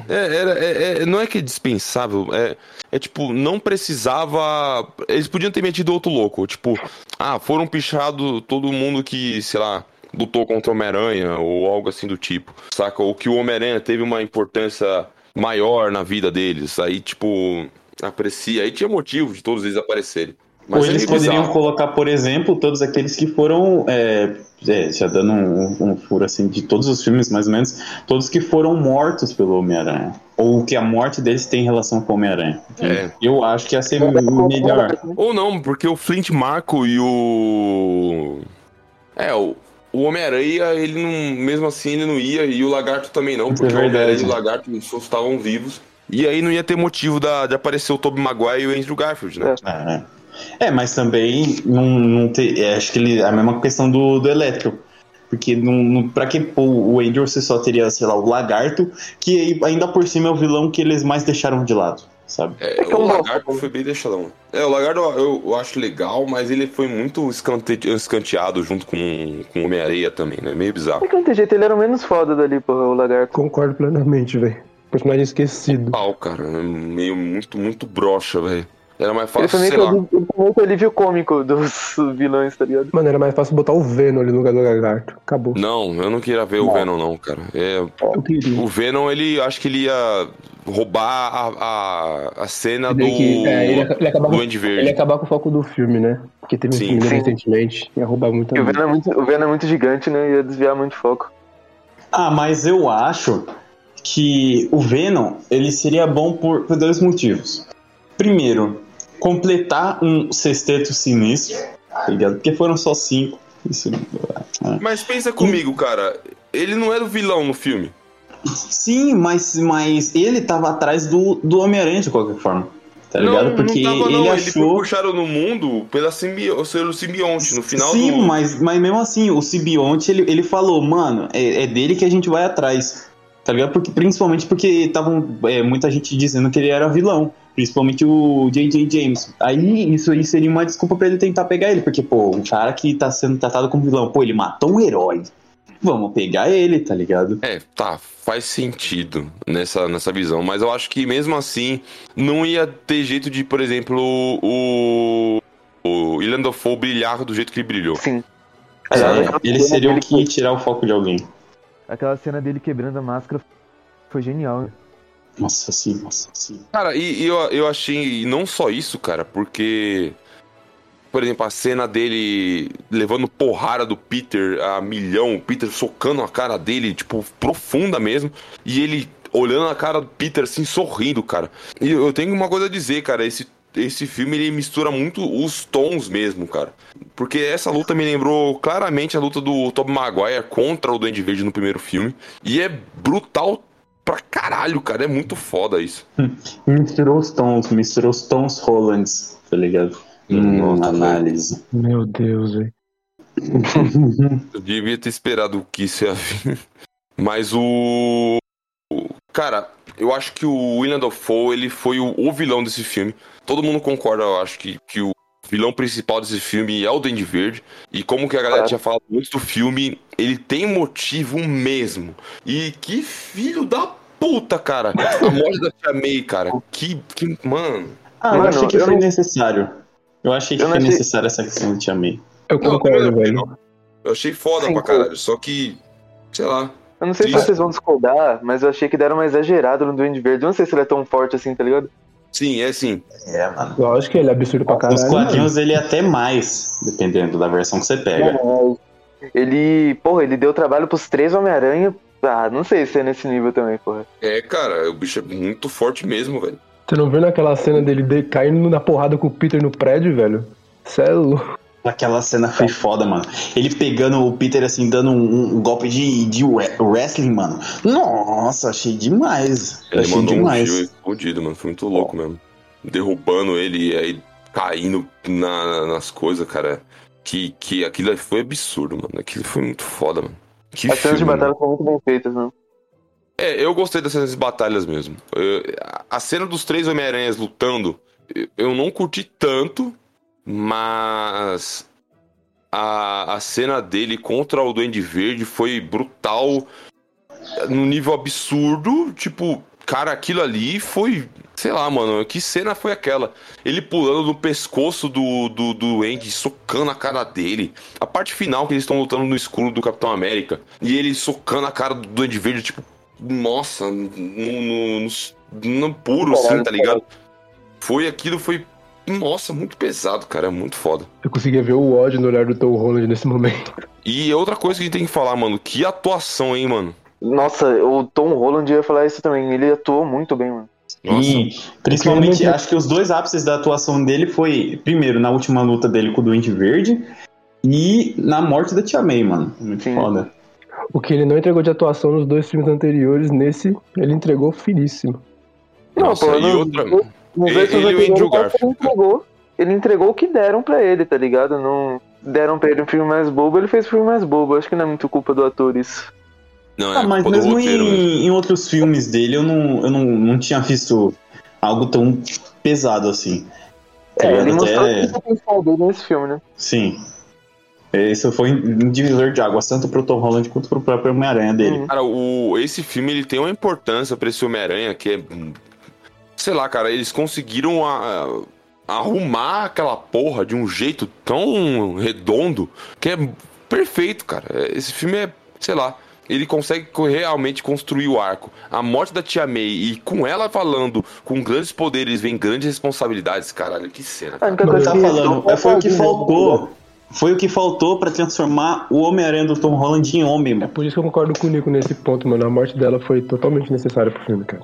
É, era, é, é, não é que é dispensável, é, é tipo, não precisava. Eles podiam ter metido outro louco. Tipo, ah, foram pichados todo mundo que, sei lá, lutou contra o Homem-Aranha ou algo assim do tipo, saca? Ou que o Homem-Aranha teve uma importância maior na vida deles. Aí, tipo, aprecia. Aí tinha motivo de todos eles aparecerem. Mas Ou eles poderiam colocar, por exemplo, todos aqueles que foram, é, é, já dando um, um, furo assim, de todos os filmes, mais ou menos, todos que foram mortos pelo Homem-Aranha. Ou que a morte deles tem relação com o Homem-Aranha. É. Eu acho que ia ser melhor. Ou não, porque o Flint Marco e o. É, o. O Homem-Aranha, ele não. Mesmo assim, ele não ia, e o Lagarto também não, porque é o Homem-Aranha e o Lagarto só estavam vivos. E aí não ia ter motivo da, de aparecer o Tobey Maguire e o Andrew Garfield, né? É. é. É, mas também não, não ter, é, acho que ele, é a mesma questão do, do Elétrico. Porque não, não, pra que pôr o Andrew você só teria, sei lá, o Lagarto, que ainda por cima é o vilão que eles mais deixaram de lado, sabe? É, o Lagarto foi bem deixadão. É, o Lagarto eu, eu acho legal, mas ele foi muito escante, escanteado junto com, com o Homem-Areia também, né? Meio bizarro. Não tem jeito, ele era o menos foda dali, porra, o Lagarto. Concordo plenamente, velho. Personagem esquecido. Pau, cara. Meio muito, muito broxa, velho. Era mais fácil, ele sei lá. Ele foi o alívio cômico dos vilões, tá ligado? Mano, era mais fácil botar o Venom ali no lugar do Lagarto. Acabou. Não, eu não queria ver não. o Venom, não, cara. É, o Venom, ele acho que ele ia roubar a, a, a cena do, que, é, ele, ele acabar, do Andy Verde. Ele ia acabar com o foco do filme, né? Porque teve sim, um filme sim. recentemente, ia roubar muito. o Venom, é muito. O Venom é muito gigante, né? Ia desviar muito foco. Ah, mas eu acho que o Venom, ele seria bom por, por dois motivos. Primeiro, completar um sexteto sinistro, tá ligado? Porque foram só cinco. Isso, é. Mas pensa comigo, cara. Ele não era o vilão no filme. Sim, mas, mas ele tava atrás do, do Homem-Aranha de qualquer forma. Tá ligado? Não, Porque não tava, ele não. achou. Ele puxaram no mundo pela simbio... pelo simbionte. No final Sim, do... mas, mas mesmo assim, o simbionte ele, ele falou, mano, é, é dele que a gente vai atrás. Tá ligado? Porque, principalmente porque estavam é, muita gente dizendo que ele era vilão. Principalmente o J.J. James. Aí isso aí seria uma desculpa para ele tentar pegar ele, porque, pô, um cara que tá sendo tratado como vilão, pô, ele matou um herói. Vamos pegar ele, tá ligado? É, tá, faz sentido nessa, nessa visão, mas eu acho que mesmo assim não ia ter jeito de, por exemplo, o. O William Dafoe brilhar do jeito que ele brilhou. Sim. É, ele seria o que ia tirar o foco de alguém. Aquela cena dele quebrando a máscara foi genial, né? Nossa, sim, nossa, sim. Cara, e, e eu, eu achei não só isso, cara, porque. Por exemplo, a cena dele levando porrada do Peter a milhão, o Peter socando a cara dele, tipo, profunda mesmo, e ele olhando a cara do Peter assim, sorrindo, cara. E eu tenho uma coisa a dizer, cara, esse, esse filme ele mistura muito os tons mesmo, cara. Porque essa luta me lembrou claramente a luta do Tobey Maguire contra o Duende Verde no primeiro filme, e é brutal pra caralho, cara. É muito foda isso. misturou os tons, misturou os tons Hollands, tá ligado? Hum, Nossa, análise. Meu Deus, velho. Eu devia ter esperado que isso ia vir. Mas o. o- Cara, eu acho que o William Dafoe, ele foi o, o vilão desse filme. Todo mundo concorda, eu acho, que, que o vilão principal desse filme é o Duende Verde. E como que a galera Claro. tinha falado antes do filme, ele tem motivo mesmo. E que filho da puta, cara. A morte da Tia May, cara. Que. que mano. Ah, eu Mano, achei que eu foi não- necessário. Eu achei que Eu não foi achei- necessária essa questão de Tia May. Eu Não, concordo, velho. não. Eu achei foda Sim, pra caralho. Só que. Sei lá. Eu não sei se vocês vão discordar, mas eu achei que deram uma exagerada no Duende Verde. Eu não sei se ele é tão forte assim, tá ligado? Sim, é sim. É, mano. Lógico que ele é absurdo pra caralho. Os quadrinhos ele é até mais, dependendo da versão que você pega. Ele, porra, ele deu trabalho pros três Homem-Aranha. Ah, não sei se é nesse nível também, porra. É, cara, o bicho é muito forte mesmo, velho. Você não viu naquela cena dele de- caindo na porrada com o Peter no prédio, velho? Cê é louco. Aquela cena foi foda, mano. Ele pegando o Peter assim, dando um, um golpe de, de wrestling, mano. Nossa, achei demais. Ele achei mandou demais. um explodido, mano. Foi muito louco mesmo. Derrubando ele e aí caindo na- nas coisas, cara. Que, que aquilo foi absurdo, mano. Aquilo foi muito foda, mano. Que As cenas de batalha foram muito bem feitas, né? É, eu gostei das cenas de batalhas mesmo. Eu- a- cena dos três Homem-Aranhas lutando, eu não curti tanto, mas a, a cena dele contra o Duende Verde foi brutal no nível absurdo. Tipo, cara, aquilo ali foi. Sei lá, mano, que cena foi aquela? Ele pulando no pescoço do, do, do Duende, socando a cara dele. A parte final que eles estão lutando no escuro do Capitão América. E ele socando a cara do Duende Verde, tipo, nossa, no, no, no- no puro, assim, tá ligado? Foi aquilo, foi. Nossa, muito pesado, cara. É muito foda. Eu conseguia ver o ódio no olhar do Tom Holland nesse momento. E outra coisa que a gente tem que falar, mano, que atuação, hein, mano? Nossa, o Tom Holland ia falar isso também. Ele atuou muito bem, mano. Nossa. E, principalmente, não- acho que os dois ápices da atuação dele foi, primeiro, na última luta dele com o Duende Verde e na morte da Tia May, mano. Muito Sim. foda. O que ele não entregou de atuação nos dois filmes anteriores, nesse, ele entregou finíssimo. Nossa, pô, e não- outra. Nos Ele- ele e o Andrew Garfield, Ele entregou, ele entregou o que deram pra ele, tá ligado? Não deram pra ele um filme mais bobo, ele fez um filme mais bobo. Acho que não é muito culpa do ator isso. Não, é Ah, mas mesmo roteiro mesmo. em, em outros filmes dele, eu não, eu não, não tinha visto algo tão pesado assim. Tá É, ligado? ele mostrou Até- o potencial dele nesse filme, né? Sim. Esse foi um divisor de águas, tanto pro Tom Holland quanto pro próprio Homem-Aranha dele. Uhum. Cara, o, esse filme ele tem uma importância pra esse Homem-Aranha que é. Sei lá, cara, eles conseguiram a- arrumar aquela porra de um jeito tão redondo que é perfeito, cara. Esse filme é, sei lá, ele consegue co- realmente construir o arco. A morte da Tia May e com ela falando com grandes poderes vem grandes responsabilidades, caralho, que cena. A cara. Não tá que falando, é, foi o que a faltou. Foi o que faltou pra transformar o Homem-Aranha do Tom Holland em homem, É mano. por isso que eu concordo com o Nico nesse ponto, mano. A morte dela foi totalmente necessária pro filme, cara.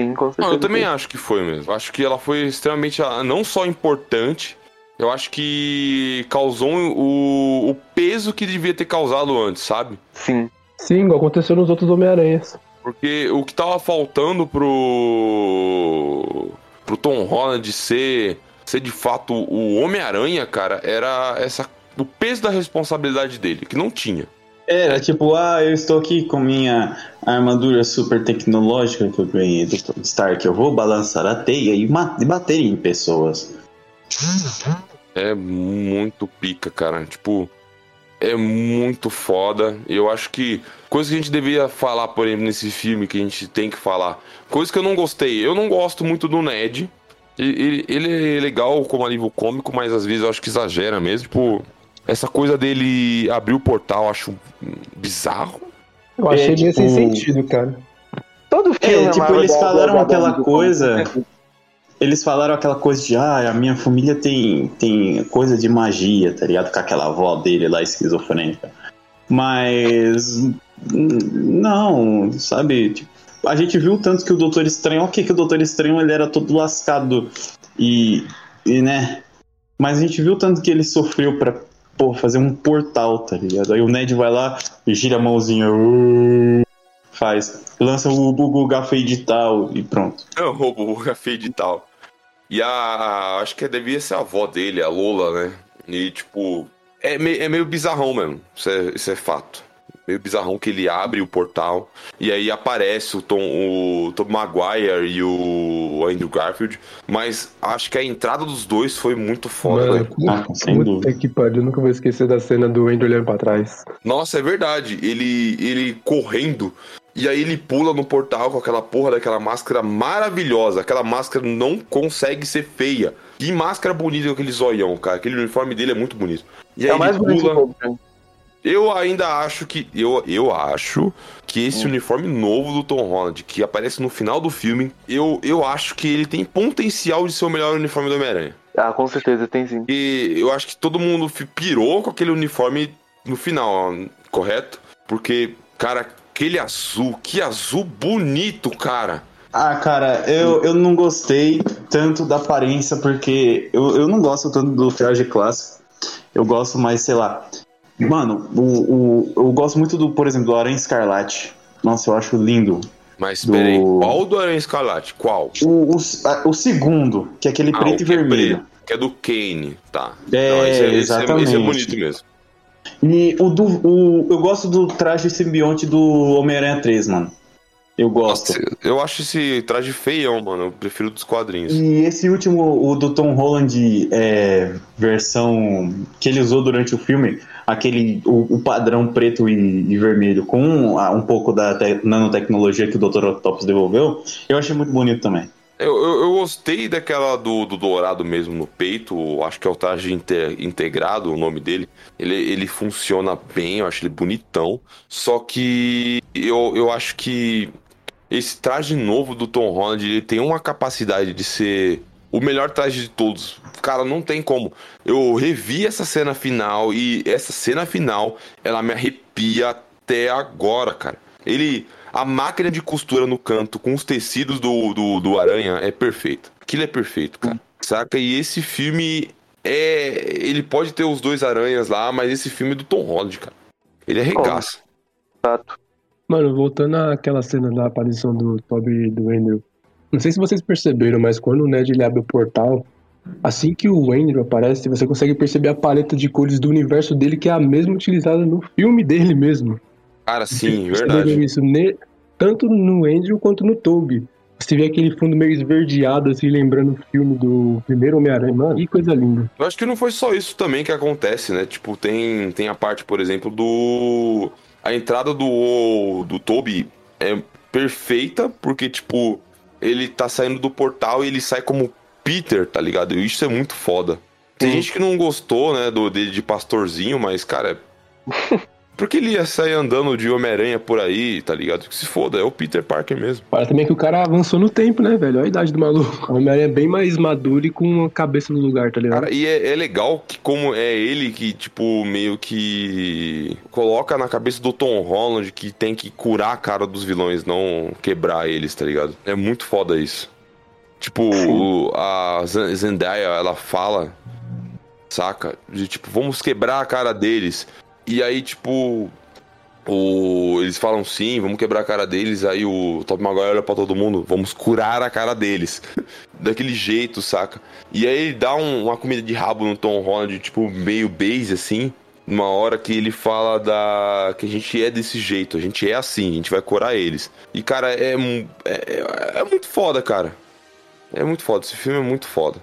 Sim, com certeza. Não, eu também acho que foi mesmo. Acho que ela foi extremamente, ah, não só importante, eu acho que causou o, o peso que devia ter causado antes, sabe? Sim. Sim, igual aconteceu nos outros Homem-Aranhas. Porque o que tava faltando pro pro Tom Holland ser ser de fato o Homem-Aranha, cara, era essa o peso da responsabilidade dele, que não tinha. Era tipo, ah, eu estou aqui com minha armadura super tecnológica que eu ganhei do Stark. Eu vou balançar a teia e e bater em pessoas. É muito pica, cara. Tipo, é muito foda. Eu acho que coisa que a gente deveria falar, por exemplo, nesse filme que a gente tem que falar. Coisa que eu não gostei. Eu não gosto muito do Ned. Ele, ele é legal como alívio cômico, mas às vezes eu acho que exagera mesmo. Tipo, essa coisa dele abrir o portal, eu acho bizarro. Eu achei É, meio sem tipo- sentido, cara. Todo filme. É, a tipo, Marvel eles falaram dá- aquela dá- coisa. Eles falaram aquela coisa de, ah, a minha família tem, tem coisa de magia, tá ligado? Com aquela avó dele lá esquizofrênica. Mas. Não, sabe? Tipo, a gente viu tanto que o Doutor Estranho, ok, que o Doutor Estranho ele era todo lascado e, e né? Mas a gente viu tanto que ele sofreu pra pô, fazer um portal, tá ligado? Aí o Ned vai lá e gira a mãozinha, uh, faz, lança o Google Gafei de tal e pronto. É o roubo, o café de tal. E a- Acho que devia ser a avó dele, a Lola, né? E, tipo. É, me- é meio bizarrão mesmo. Isso é, isso é fato. Meio bizarrão que ele abre o portal e aí aparece o Tom, o Tom Maguire e o Andrew Garfield. Mas acho que a entrada dos dois foi muito foda, Mano, velho. Ah, sem puta dúvida. que pariu, eu nunca vou esquecer da cena do Andrew olhando pra trás. Nossa, é verdade. Ele, ele correndo. E aí ele pula no portal com aquela porra daquela máscara maravilhosa. Aquela máscara não consegue ser feia. Que máscara bonita com aquele zoião, cara. Aquele uniforme dele é muito bonito. E aí É mais ele bonito pula. né? Eu ainda acho que. Eu, eu acho que esse Hum. uniforme novo do Tom Holland, que aparece no final do filme, eu, eu acho que ele tem potencial de ser o melhor uniforme do Homem-Aranha. Ah, com certeza, tem sim. E eu acho que todo mundo pirou com aquele uniforme no final, correto? Porque, cara, aquele azul, que azul bonito, cara. Ah, cara, eu, eu não gostei tanto da aparência, porque eu, eu não gosto tanto do traje clássico. Eu gosto mais, sei lá. Mano, o, o, eu gosto muito do, por exemplo, do Aranha Escarlate. Nossa, eu acho lindo. Mas Do- peraí, qual do Aranha Escarlate? Qual? O, o, a- o segundo, que é aquele Ah, preto e é vermelho. preto, que é do Kane, tá. É, Não, esse, esse, é, esse é exatamente. bonito mesmo. E o do. O, eu gosto do traje simbionte do Homem-Aranha 3, mano. Eu gosto. Nossa, eu acho esse traje feião, mano. Eu prefiro dos quadrinhos. E esse último, o do Tom Holland, é, versão que ele usou durante o filme, aquele o, o padrão preto e, e vermelho, com ah, um pouco da te- nanotecnologia que o Dr. Octopus devolveu, eu achei muito bonito também. Eu, eu, eu gostei daquela do, do dourado mesmo no peito, acho que é o traje inte- integrado, o nome dele. Ele, ele funciona bem, eu acho ele bonitão. Só que eu, eu acho que esse traje novo do Tom Holland, ele tem uma capacidade de ser o melhor traje de todos. Cara, não tem como. Eu revi essa cena final e essa cena final, ela me arrepia até agora, cara. Ele. A máquina de costura no canto com os tecidos do, do, do aranha é perfeito. Aquilo é perfeito, cara. Saca? E esse filme é. Ele pode ter os dois aranhas lá, mas esse filme é do Tom Holland, cara. Ele arregaça. Fato. Mano, voltando àquela cena da aparição do Toby e do Andrew. Não sei se vocês perceberam, mas quando o Ned ele abre o portal, assim que o Andrew aparece, você consegue perceber a paleta de cores do universo dele, que é a mesma utilizada no filme dele mesmo. Cara, sim, Vocês verdade. Isso, ne- tanto no Andrew quanto no Toby. Você vê aquele fundo meio esverdeado, assim, lembrando o filme do primeiro Homem-Aranha. Mano, que coisa linda. Eu acho que não foi só isso também que acontece, né? Tipo, tem, tem a parte, por exemplo, do. A entrada do, do Toby é perfeita, porque, tipo, ele tá saindo do portal e ele sai como Peter, tá ligado? E isso é muito foda. Tem gente que não gostou, né, do, dele de pastorzinho, mas, cara. Porque ele ia sair andando de Homem-Aranha por aí, tá ligado? Que se foda, é o Peter Parker mesmo. Para também que o cara avançou no tempo, né, velho? Olha a idade do maluco. O Homem-Aranha é bem mais maduro e com uma cabeça no lugar, tá ligado? Cara, e é, é legal que como é ele que, tipo, meio que coloca na cabeça do Tom Holland que tem que curar a cara dos vilões, não quebrar eles, tá ligado? É muito foda isso. Tipo, a Zen- Zendaya, ela fala, saca? De tipo, vamos quebrar a cara deles. E aí, tipo, o... eles falam sim, vamos quebrar a cara deles. Aí o Top Maguire olha pra todo mundo, vamos curar a cara deles. Daquele jeito, saca? E aí ele dá um- uma comida de rabo no Tom Holland, tipo, meio base, assim. Numa hora que ele fala da. que a gente é desse jeito, a gente é assim, a gente vai curar eles. E, cara, é, é, é muito foda, cara. É muito foda, esse filme é muito foda.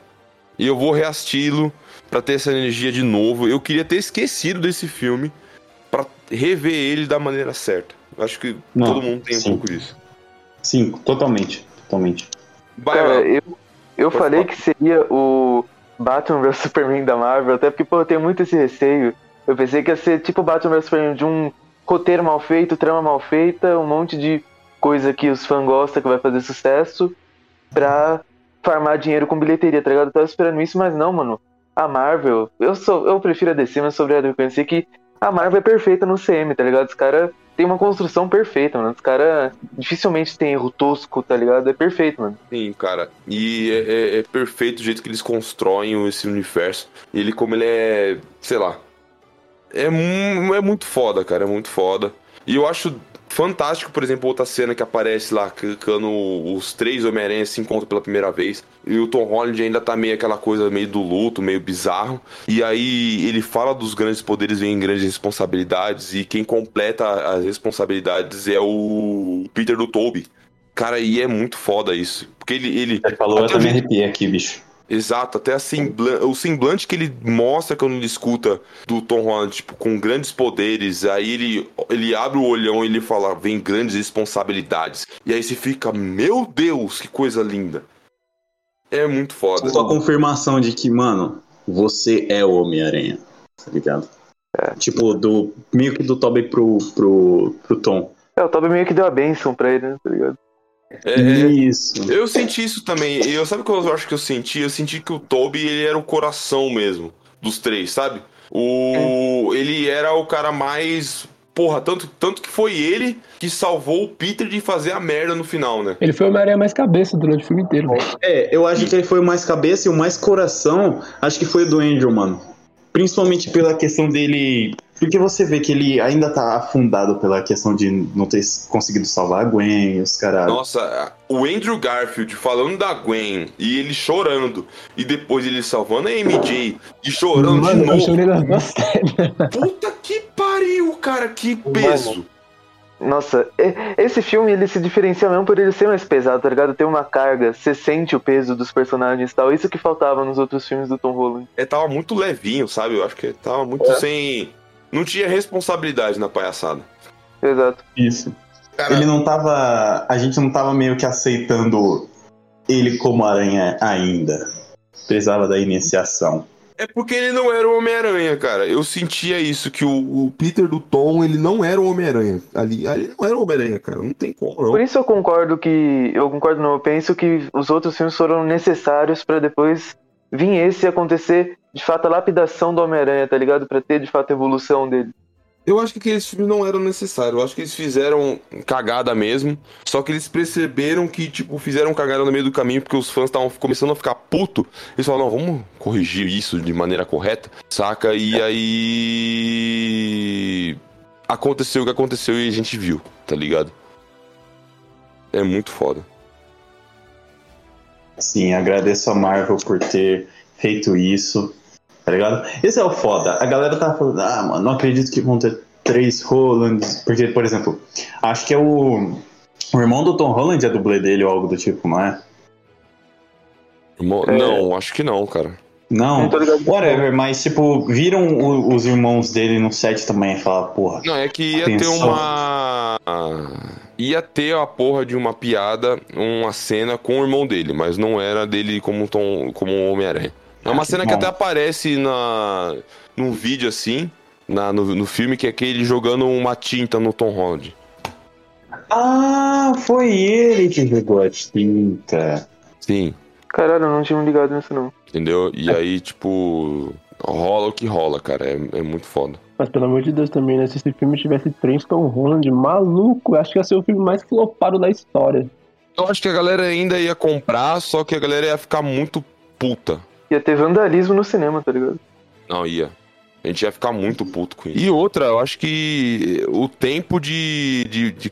E eu vou reassisti-lo pra ter essa energia de novo. Eu queria ter esquecido desse filme pra rever ele da maneira certa. Eu acho que Não, todo mundo tem um sim. pouco disso. Sim, totalmente. Totalmente. Vai, Cara, vai. eu, eu Pode falei falar. que seria o Batman vs Superman da Marvel, até porque, pô, eu tenho muito esse receio. Eu pensei que ia ser tipo Batman vs Superman, de um roteiro mal feito, trama mal feita, um monte de coisa que os fãs gostam que vai fazer sucesso pra farmar dinheiro com bilheteria, tá ligado? Eu tava esperando isso, mas não, mano. A Marvel, eu sou, eu prefiro a DC, mas sobre a reconhecer que a Marvel é perfeita no CM, tá ligado? Os caras têm uma construção perfeita, mano. Os caras dificilmente tem erro tosco, tá ligado? É perfeito, mano. Sim, cara. E é, é- é perfeito o jeito que eles constroem esse universo. Ele, como ele é, sei lá. É, é muito foda, cara. É muito foda. E eu acho fantástico, por exemplo, outra cena que aparece lá, que quando os três Homem-Aranha se encontram pela primeira vez. E o Tom Holland ainda tá meio aquela coisa meio do luto, meio bizarro. E aí ele fala dos grandes poderes vêm grandes responsabilidades. E quem completa as responsabilidades é o Peter do Toby. Cara, e é muito foda isso. Porque ele. ele Você falou, eu também arrepiei aqui, bicho. Exato, até a semblan- o semblante que ele mostra quando ele escuta do Tom Holland, tipo, com grandes poderes, aí ele, ele abre o olhão e ele fala, vem grandes responsabilidades. E aí você fica, meu Deus, que coisa linda. É muito foda. Só confirmação de que, mano, você é o Homem-Aranha, tá ligado? Tipo, do, meio que do Toby pro, pro, pro Tom. É, o Toby meio que deu a benção pra ele, né? Tá ligado? É, é, Isso. eu senti isso também. E eu sabe o que eu acho que eu senti? Eu senti que o Toby ele era o coração mesmo dos três, sabe? O ele era o cara mais porra, tanto tanto que foi ele que salvou o Peter de fazer a merda no final, né? Ele foi o Homem-Aranha mais cabeça durante o filme inteiro. velho. É, eu acho que ele foi o mais cabeça e o mais coração, acho que foi o do Andrew, mano. Principalmente pela questão dele. Porque você vê que ele ainda tá afundado pela questão de não ter conseguido salvar a Gwen e os caras. Nossa, o Andrew Garfield falando da Gwen e ele chorando e depois ele salvando a MJ e chorando Mano, de eu novo. chorei nas duas cenas. Puta que pariu, cara, que peso. Nossa, e- esse filme ele se diferencia mesmo por ele ser mais pesado, tá ligado? Ter uma carga, você sente o peso dos personagens e tal. Isso que faltava nos outros filmes do Tom Holland. É, tava muito levinho, sabe? Eu acho que tava muito sem. Não tinha responsabilidade na palhaçada. Exato. Isso. Cara, Ele não tava. A gente não tava meio que aceitando ele como aranha ainda. Precisava da iniciação. É porque ele não era o Homem-Aranha, cara. Eu sentia isso, que o, o Peter do Tom, ele não era o Homem-Aranha. Ali, ali não era o Homem-Aranha, cara. Não tem como, não. Por isso eu concordo que. Eu concordo, não. Eu penso que os outros filmes foram necessários pra depois vir esse acontecer, de fato, a lapidação do Homem-Aranha, tá ligado? Pra ter, de fato, a evolução dele. Eu acho que aqueles filmes não eram necessários. Eu acho que eles fizeram cagada mesmo. Só que eles perceberam que, tipo, fizeram cagada no meio do caminho porque os fãs estavam começando a ficar puto. Eles falaram, não, vamos corrigir isso de maneira correta, saca? E aí. Aconteceu o que aconteceu e a gente viu, tá ligado? É muito foda. Sim, agradeço a Marvel por ter feito isso. Tá ligado? Esse é o foda. A galera tá falando, ah, mano, não acredito que vão ter três Hollands. Porque, por exemplo, acho que é o. O irmão do Tom Holland é dublê dele ou algo do tipo, não é? É. Não, acho que não, cara. Não, whatever, mas tipo, viram o- os irmãos dele no set também e falaram, porra, Não, é que ia ter Atenção. uma. Ia ter a porra de uma piada, uma cena com o irmão dele, mas não era dele como Tom, como Homem-Aranha. É uma Ah, cena que até aparece na, num vídeo assim, na, no, no filme, que é aquele jogando uma tinta no Tom Holland. Ah, foi ele que jogou a tinta. Sim, Caralho, eu não tinha me ligado nisso, não. entendeu? E aí, tipo, rola o que rola, cara. É, é muito foda. Mas pelo amor de Deus também, né? Se esse filme tivesse três Tom Holland, maluco, eu acho que ia ser o filme mais flopado da história. Eu acho que a galera ainda ia comprar, só que a galera ia ficar muito puta. Ia ter vandalismo no cinema, tá ligado? Não, ia. A gente ia ficar muito puto com isso. E outra, eu acho que o tempo de, de, de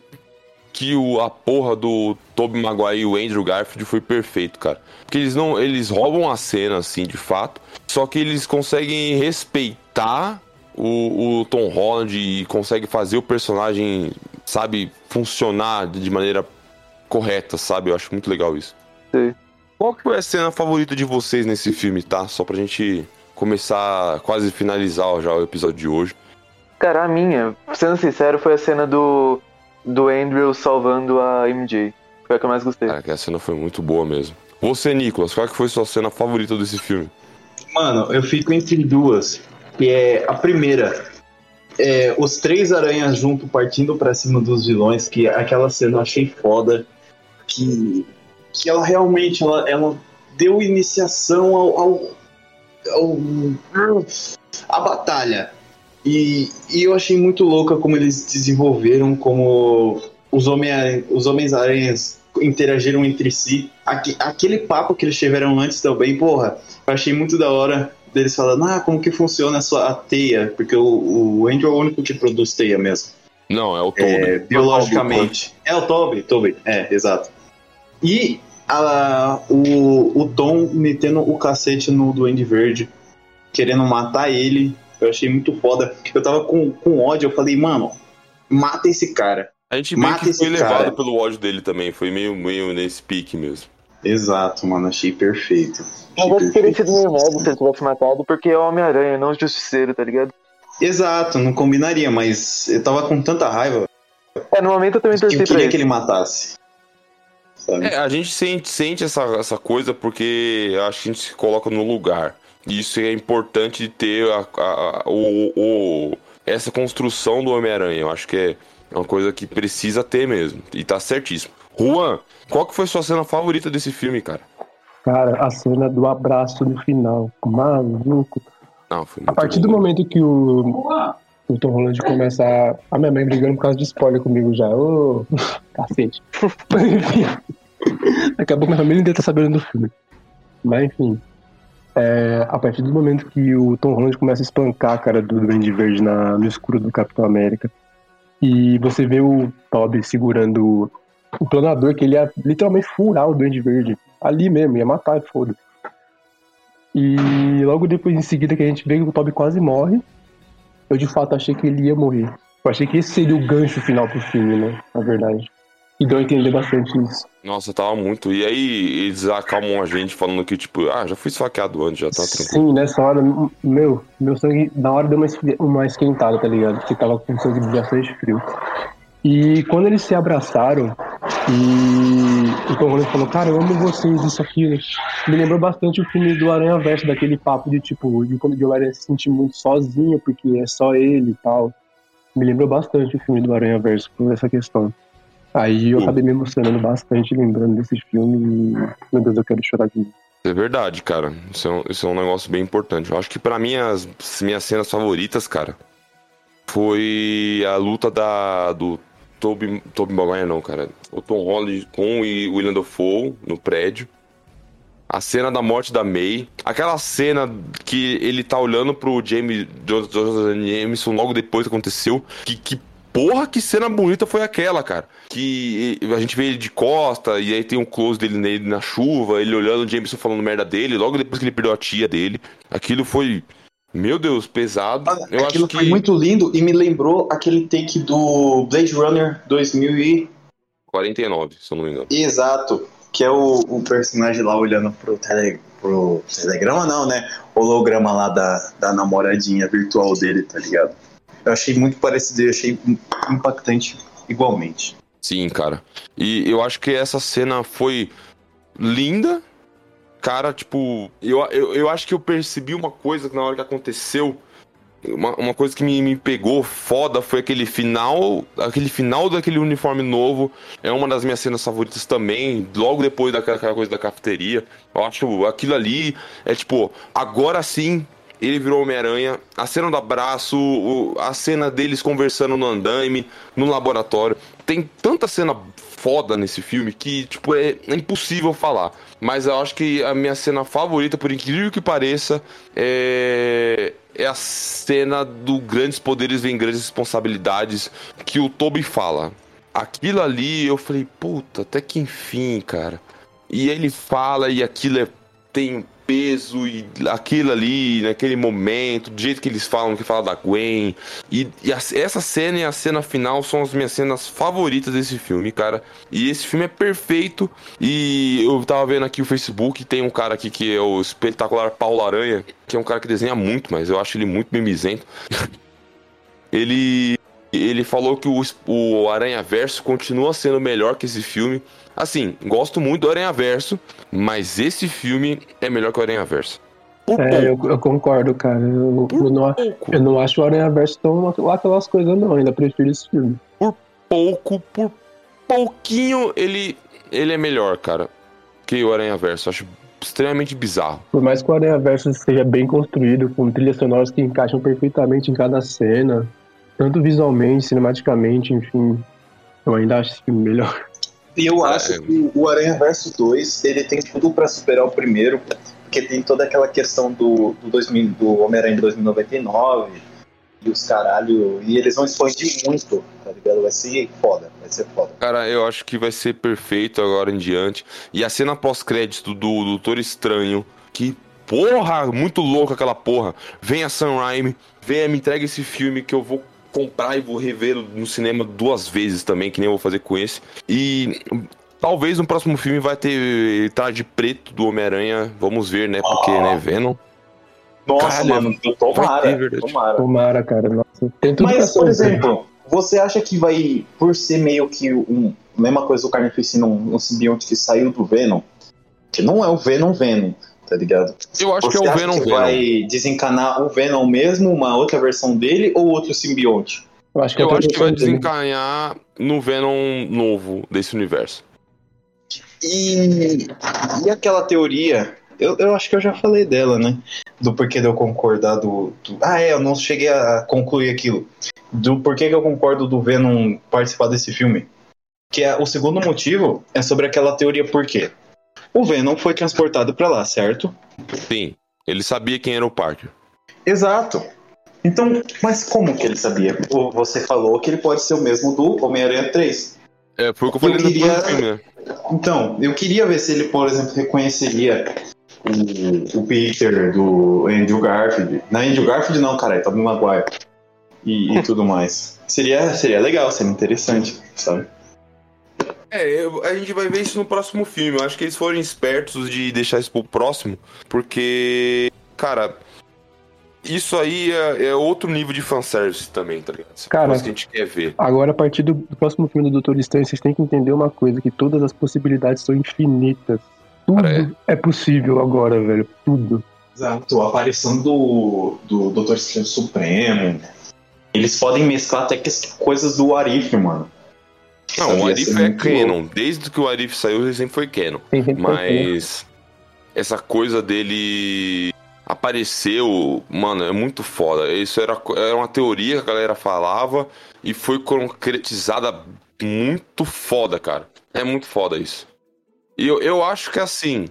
que o, a porra do Tobey Maguire e o Andrew Garfield foi perfeito, cara. Porque eles não. Eles roubam a cena, assim, de fato. Só que eles conseguem respeitar o, o Tom Holland e conseguem fazer o personagem, sabe, funcionar de maneira correta, sabe? Eu acho muito legal isso. Sei. Qual que foi a cena favorita de vocês nesse filme, tá? Só pra gente começar, quase finalizar já o episódio de hoje. Cara, a minha, sendo sincero, foi a cena do, do Andrew salvando a MJ. Foi a que eu mais gostei. Cara, que a cena foi muito boa mesmo. Você, Nicolas, qual que foi sua cena favorita desse filme? Mano, eu fico entre duas. Que é a primeira. É, os três aranhas junto partindo pra cima dos vilões, que aquela cena eu achei foda. Que, que ela realmente ela, ela deu iniciação ao, ao, ao- a batalha. E, e eu achei muito louca como eles desenvolveram, como os, homem, os Homens-Aranhas interagiram entre si. Aque- aquele papo que eles tiveram antes também, porra, eu achei muito da hora deles falando, ah, como que funciona a sua a teia, porque o, o Andrew é o único que produz teia mesmo. Não, é o Toby. é, biologicamente. É o Toby, Toby, é, exato. E a- o, o Tom metendo o cacete no Duende Verde, querendo matar ele. Eu achei muito foda. Eu tava com, com ódio, eu falei, mano, mata esse cara. A gente meio Mata que foi levado cara. pelo ódio dele também. Foi meio, meio nesse pique mesmo. Exato, mano, achei perfeito. Mas Achei que teria perfeito. sido meio modo se ele tivesse matado, porque é o Homem-Aranha, não o Justiceiro, tá ligado? Exato, não combinaria, mas eu tava com tanta raiva É, no momento eu também eu torci pra queria ele. que ele matasse. Sabe? É, a gente sente, sente essa, essa coisa porque a gente se coloca no lugar. E isso é importante de ter a, a- a- o, o- essa construção do Homem-Aranha. Eu acho que é uma coisa que precisa ter mesmo. E tá certíssimo. Juan, qual que foi sua cena favorita desse filme, cara? Cara, a cena do abraço no final. Maluco. Não, foi A partir bom. do momento que o, o Tom Holland começa a. A minha mãe brigando por causa de spoiler comigo já. Ô, cacete. enfim. Daqui a pouco minha família inteira tá sabendo do filme. Mas enfim. é, a partir do momento que o Tom Holland começa a espancar a cara do Duende Verde na, no escuro do Capitão América. E você vê o Toby segurando o planador, que ele ia literalmente furar o Duende Verde. Ali mesmo, ia matar, foda. E logo depois, em seguida, que a gente vê que o Toby quase morre, eu de fato achei que ele ia morrer. Eu achei que esse seria o gancho final pro filme, né? Na verdade. E deu a entender bastante isso. Nossa, tava muito. E aí eles acalmam a gente falando que, tipo, ah, já fui esfaqueado antes, já tá tranquilo. Sim, nessa hora, meu, meu sangue, na hora deu uma, uma esquentada, tá ligado? Porque tava com sangue bastante frio. E quando eles se abraçaram, e o Tom Holland falou, cara, eu amo vocês, isso, aquilo. Me lembrou bastante o filme do Aranha Verso, daquele papo de tipo, de quando o Aranha se sentir muito sozinho, porque é só ele e tal. Me lembrou bastante o filme do Aranha Verso por essa questão. Aí eu Sim. acabei me emocionando bastante lembrando desse filme e, meu Deus, eu quero chorar de novo. É verdade, cara. Isso é, um, isso é um negócio bem importante. Eu acho que pra mim as minhas cenas favoritas, cara, foi a luta da do Toby, Toby Maguire não, cara. O Tom Holland com o William Dafoe no prédio. A cena da morte da May. Aquela cena que ele tá olhando pro James Jonathan Jameson logo depois que aconteceu. Que, que porra, que cena bonita foi aquela, cara. Que a gente vê ele de costa e aí tem um close dele nele na chuva, ele olhando o Jameson falando merda dele, logo depois que ele perdeu a tia dele. Aquilo foi, meu Deus, pesado. Eu Aquilo acho que foi muito lindo e me lembrou aquele take do Blade Runner 2000 e... 49, se eu não me engano. Exato, que é o, o personagem lá olhando pro, tele, pro telegrama, não, né? Holograma lá da, da namoradinha virtual dele, tá ligado? Eu achei muito parecido achei impactante igualmente. Sim, cara. E eu acho que essa cena foi linda. Cara, tipo, eu, eu, eu acho que eu percebi uma coisa na hora que aconteceu. Uma, uma coisa que me, me pegou foda foi aquele final. Aquele final daquele uniforme novo. É uma das minhas cenas favoritas também. Logo depois daquela aquela coisa da cafeteria. Eu acho aquilo ali é tipo, agora sim ele virou Homem-Aranha. A cena do abraço, a cena deles conversando no andaime, no laboratório. Tem tanta cena foda nesse filme que, tipo, é, é impossível falar. Mas eu acho que a minha cena favorita, por incrível que pareça, é, é a cena do grandes poderes vem grandes responsabilidades que o Toby fala. Aquilo ali eu falei, puta, até que enfim, cara. E ele fala e aquilo é, tem peso e aquilo ali, naquele momento, do jeito que eles falam, que fala da Gwen. E, e a- essa cena e a cena final são as minhas cenas favoritas desse filme, cara. E esse filme é perfeito. E eu tava vendo aqui o Facebook, tem um cara aqui que é o espetacular Paulo Aranha, que é um cara que desenha muito, mas eu acho ele muito mimizento. ele ele falou que o, o Aranha Verso continua sendo melhor que esse filme. Assim, gosto muito do Aranha Verso, mas esse filme é melhor que o Aranha Verso. Por É, eu, eu concordo, cara. Eu, por eu não, eu não acho o Aranha Verso tão lá aquelas coisas, não. Ainda prefiro esse filme. pouco, por pouquinho ele ele é melhor, cara, que o Aranha Verso. Acho extremamente bizarro. Por mais que o Aranha Verso seja bem construído, com trilhas sonoras que encaixam perfeitamente em cada cena, tanto visualmente, cinematicamente, enfim, eu ainda acho esse filme melhor. E eu Ah, acho é. que o Aranha Verso 2 ele tem tudo pra superar o primeiro, porque tem toda aquela questão do, do, 2000 do Homem-Aranha de 2099 e os caralho. E eles vão expandir muito, tá ligado? Vai ser foda, vai ser foda. Cara, eu acho que vai ser perfeito agora em diante. E a cena pós-crédito do Doutor Estranho, que porra, muito louca aquela porra. Vem a Sam Raimi, venha me entrega esse filme que eu vou comprar e vou rever no cinema duas vezes também, que nem eu vou fazer com esse. E talvez no próximo filme vai ter traje preto do Homem-Aranha, vamos ver, né? Porque, Ah. né, Venom. Nossa, Caralho, mano, vai ter, tomara, verdade. tomara. Tomara, cara. Nossa, tem tudo Mas, por exemplo, você acha que vai, por ser meio que um, a mesma coisa do Carnificina, um, um simbionte que saiu do Venom, que não é o Venom Venom, tá ligado? Eu acho você que é o Venom que Venom. vai desencanar o Venom mesmo, uma outra versão dele, ou outro simbionte? Eu acho que, Eu é acho que vai dele. desencaminhar no Venom novo desse universo. E, e aquela teoria, eu, eu acho que eu já falei dela, né? Do porquê de eu concordar do, do- Ah, é, eu não cheguei a concluir aquilo. Do porquê que eu concordo do Venom participar desse filme. Que é o segundo motivo é sobre aquela teoria por quê? O Venom foi transportado pra lá, certo? Sim, ele sabia quem era o Parker. Exato. Então, mas como que ele sabia? Você falou que ele pode ser o mesmo do Homem-Aranha 3. É, foi o que eu Eu falei no queria- filme, né? Então, eu queria ver se ele, por exemplo, reconheceria o, o Peter do Andrew Garfield. Na Andrew Garfield não, cara, é Tobey Maguire. E, e tudo mais. Seria, seria legal, seria interessante, sabe? É, eu- a gente vai ver isso no próximo filme. Eu acho que eles foram espertos de deixar isso pro próximo, porque, cara, isso aí é, é outro nível de fanservice também, tá ligado? Essa Cara, coisa que a gente quer ver. Agora, a partir do, do próximo filme do Doutor Estranho, vocês têm que entender uma coisa, que todas as possibilidades são infinitas. Tudo Cara, é. possível agora, velho. Tudo. Exato, a aparição do, do Doutor Estranho Supremo. Eles podem mesclar até que as coisas do Arif, mano. Não, o Arif é canon. Desde que o Arif saiu, ele sempre foi canon. Mas essa coisa dele apareceu, mano, é muito foda. Isso era, era uma teoria que a galera falava e foi concretizada muito foda, cara. É muito foda isso. E eu, eu acho que assim.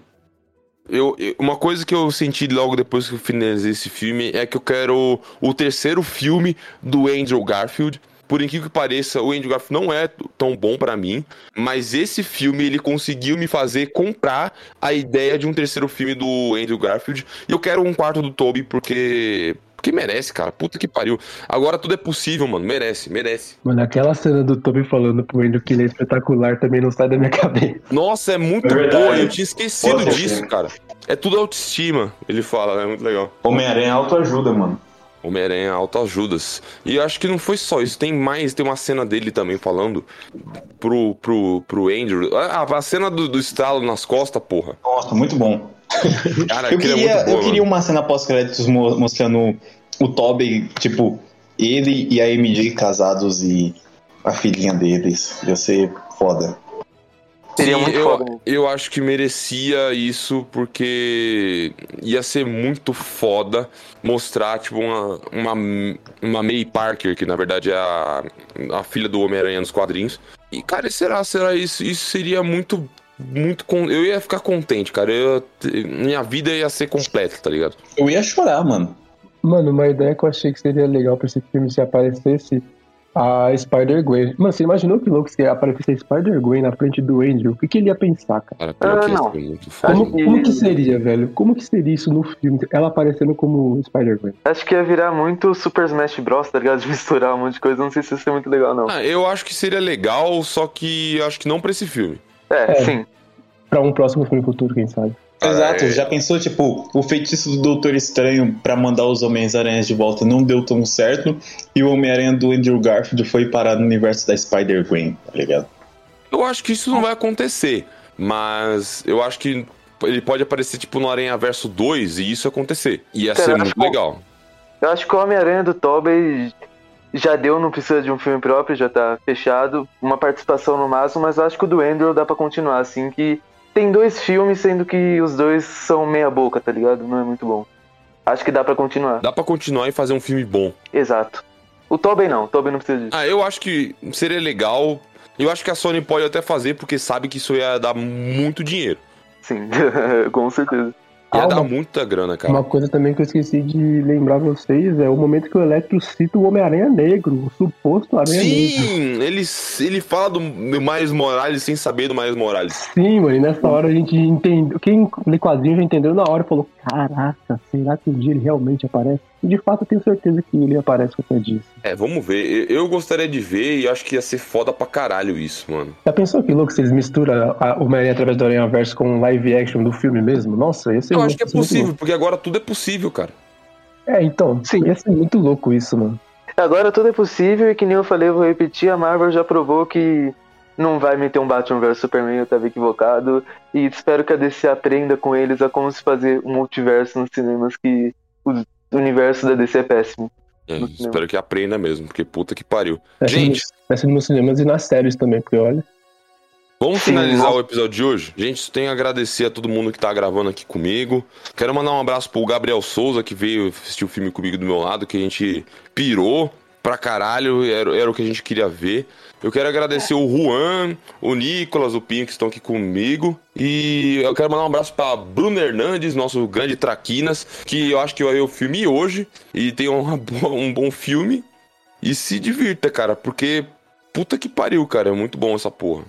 Eu, eu- uma coisa que eu senti logo depois que eu finalizei esse filme é que eu quero o terceiro filme do Andrew Garfield. Por incrível que pareça, o Andrew Garfield não é tão bom pra mim, mas esse filme ele conseguiu me fazer comprar a ideia de um terceiro filme do Andrew Garfield. E eu quero um quarto do Toby porque porque merece, cara. Puta que pariu. Agora tudo é possível, mano. Merece, merece. Mano, aquela cena do Toby falando pro Andrew que ele é espetacular também não sai da minha cabeça. Nossa, é muito É boa. Eu tinha esquecido Pode ser. disso, cara. É tudo autoestima. Ele fala, é muito legal. Homem-Aranha é autoajuda, mano. Homem-Aranha autoajudas. E eu acho que não foi só isso, tem mais, tem uma cena dele também falando pro, pro, pro Andrew. Ah, a cena do, do estalo nas costas, porra. Nossa, muito bom. Cara, Eu aquilo queria, é boa, eu queria uma cena pós-créditos mo- mostrando o Toby, tipo, ele e a MJ casados e a filhinha deles. Ia ser foda. Seria Sim, muito eu, foda. eu acho que merecia isso porque ia ser muito foda mostrar, tipo, uma, uma, uma May Parker, que na verdade é a, a filha do Homem-Aranha nos quadrinhos. E, cara, será, será isso? Isso seria muito. Muito. con- Eu ia ficar contente, cara. Eu, minha vida ia ser completa, tá ligado? Eu ia chorar, mano. Mano, uma ideia que eu achei que seria legal pra esse filme se aparecesse a Spider-Gwen. Mano, você imaginou que louco se aparecesse a Spider-Gwen na frente do Andrew? O que, que ele ia pensar, cara? Cara, Ah, não. Como, como que seria, velho? Como que seria isso no filme? Ela aparecendo como Spider-Gwen. Acho que ia virar muito Super Smash Bros, tá ligado? De misturar um monte de coisa. Não sei se isso é muito legal, não. Ah, eu acho que seria legal, só que acho que não pra esse filme. É, É. sim. Pra um próximo filme futuro, quem sabe? Exato, é. já pensou, tipo, o feitiço do Doutor Estranho pra mandar os Homens-Aranhas de volta não deu tão certo, e o Homem-Aranha do Andrew Garfield foi parar no universo da Spider-Gwen, tá ligado? Eu acho que isso não vai acontecer, mas eu acho que ele pode aparecer tipo no Aranha Verso 2 e isso acontecer. Ia Cara, ser muito legal. Eu acho que o Homem-Aranha do Tobey já deu, não precisa de um filme próprio, já tá fechado. Uma participação no máximo, mas eu acho que o do Andrew dá pra continuar, assim, que tem dois filmes, sendo que os dois são meia boca, tá ligado? Não é muito bom. Acho que dá pra continuar. Dá pra continuar e fazer um filme bom. Exato. O Tobey não, o Tobey não precisa disso. Ah, eu acho que seria legal. Eu acho que a Sony pode até fazer porque sabe que isso ia dar muito dinheiro. Sim, com certeza. Ia Ah, dar uma- muita grana, cara. Uma coisa também que eu esqueci de lembrar vocês é o momento que o Electro cita o Homem-Aranha Negro, o suposto Aranha Negro. Sim, ele, ele fala do, do Miles Morales sem saber do Miles Morales. Sim, mano, e nessa hora a gente entendeu. Quem lê quadrinho já entendeu na hora e falou: Caraca, será que um dia ele realmente aparece? E de fato eu tenho certeza que ele aparece qualquer dia. É, vamos ver. Eu eu gostaria de ver e acho que ia ser foda pra caralho isso, mano. Já pensou que louco se eles misturam a- o Homem-Aranha através do Aranha Verso com o live action do filme mesmo? Nossa, ia ser Eu acho que é muito possível, porque agora tudo é possível, cara. É, então, Sim. ia ser muito louco isso, mano. Agora tudo é possível e que nem eu falei, eu vou repetir, a Marvel já provou que não vai meter um Batman vs Superman, eu tava equivocado. E espero que a DC aprenda com eles a como se fazer um multiverso nos cinemas, que o universo da DC é péssimo. É, cinema. espero que aprenda mesmo, porque puta que pariu. Ser Gente. ser nos cinemas e nas séries também, porque olha. Vamos Sim, finalizar o episódio de hoje? Gente, tenho a agradecer a todo mundo que tá gravando aqui comigo. Quero mandar um abraço pro Gabriel Souza, que veio assistir o filme comigo do meu lado, que a gente pirou pra caralho, era, era o que a gente queria ver. Eu quero agradecer o Juan, o Nicolas, o Pinho que estão aqui comigo. E eu quero mandar um abraço pra Bruno Hernandes, nosso grande Traquinas, que eu acho que vai ver o filme hoje e tem uma boa- um bom filme. E se divirta, cara, porque puta que pariu, cara, é muito bom essa porra.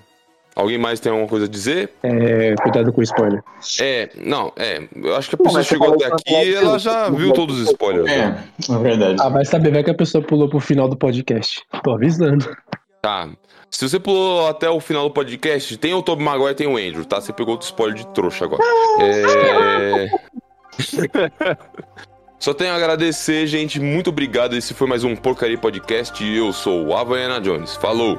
Alguém mais tem alguma coisa a dizer? É, cuidado com o spoiler. É, não, é. Eu acho que a pessoa chegou até aqui e ela já viu todos os spoilers. né? É, é verdade. Ah, vai saber, vai que a pessoa pulou pro final do podcast. Tô avisando. Tá. Se você pulou até o final do podcast, tem o Tobey Maguire e tem o Andrew, tá? Você pegou outro spoiler de trouxa agora. É... Só tenho a agradecer, gente. Muito obrigado. Esse foi mais um Porcaria Podcast e eu sou o Havaiana Jones. Falou!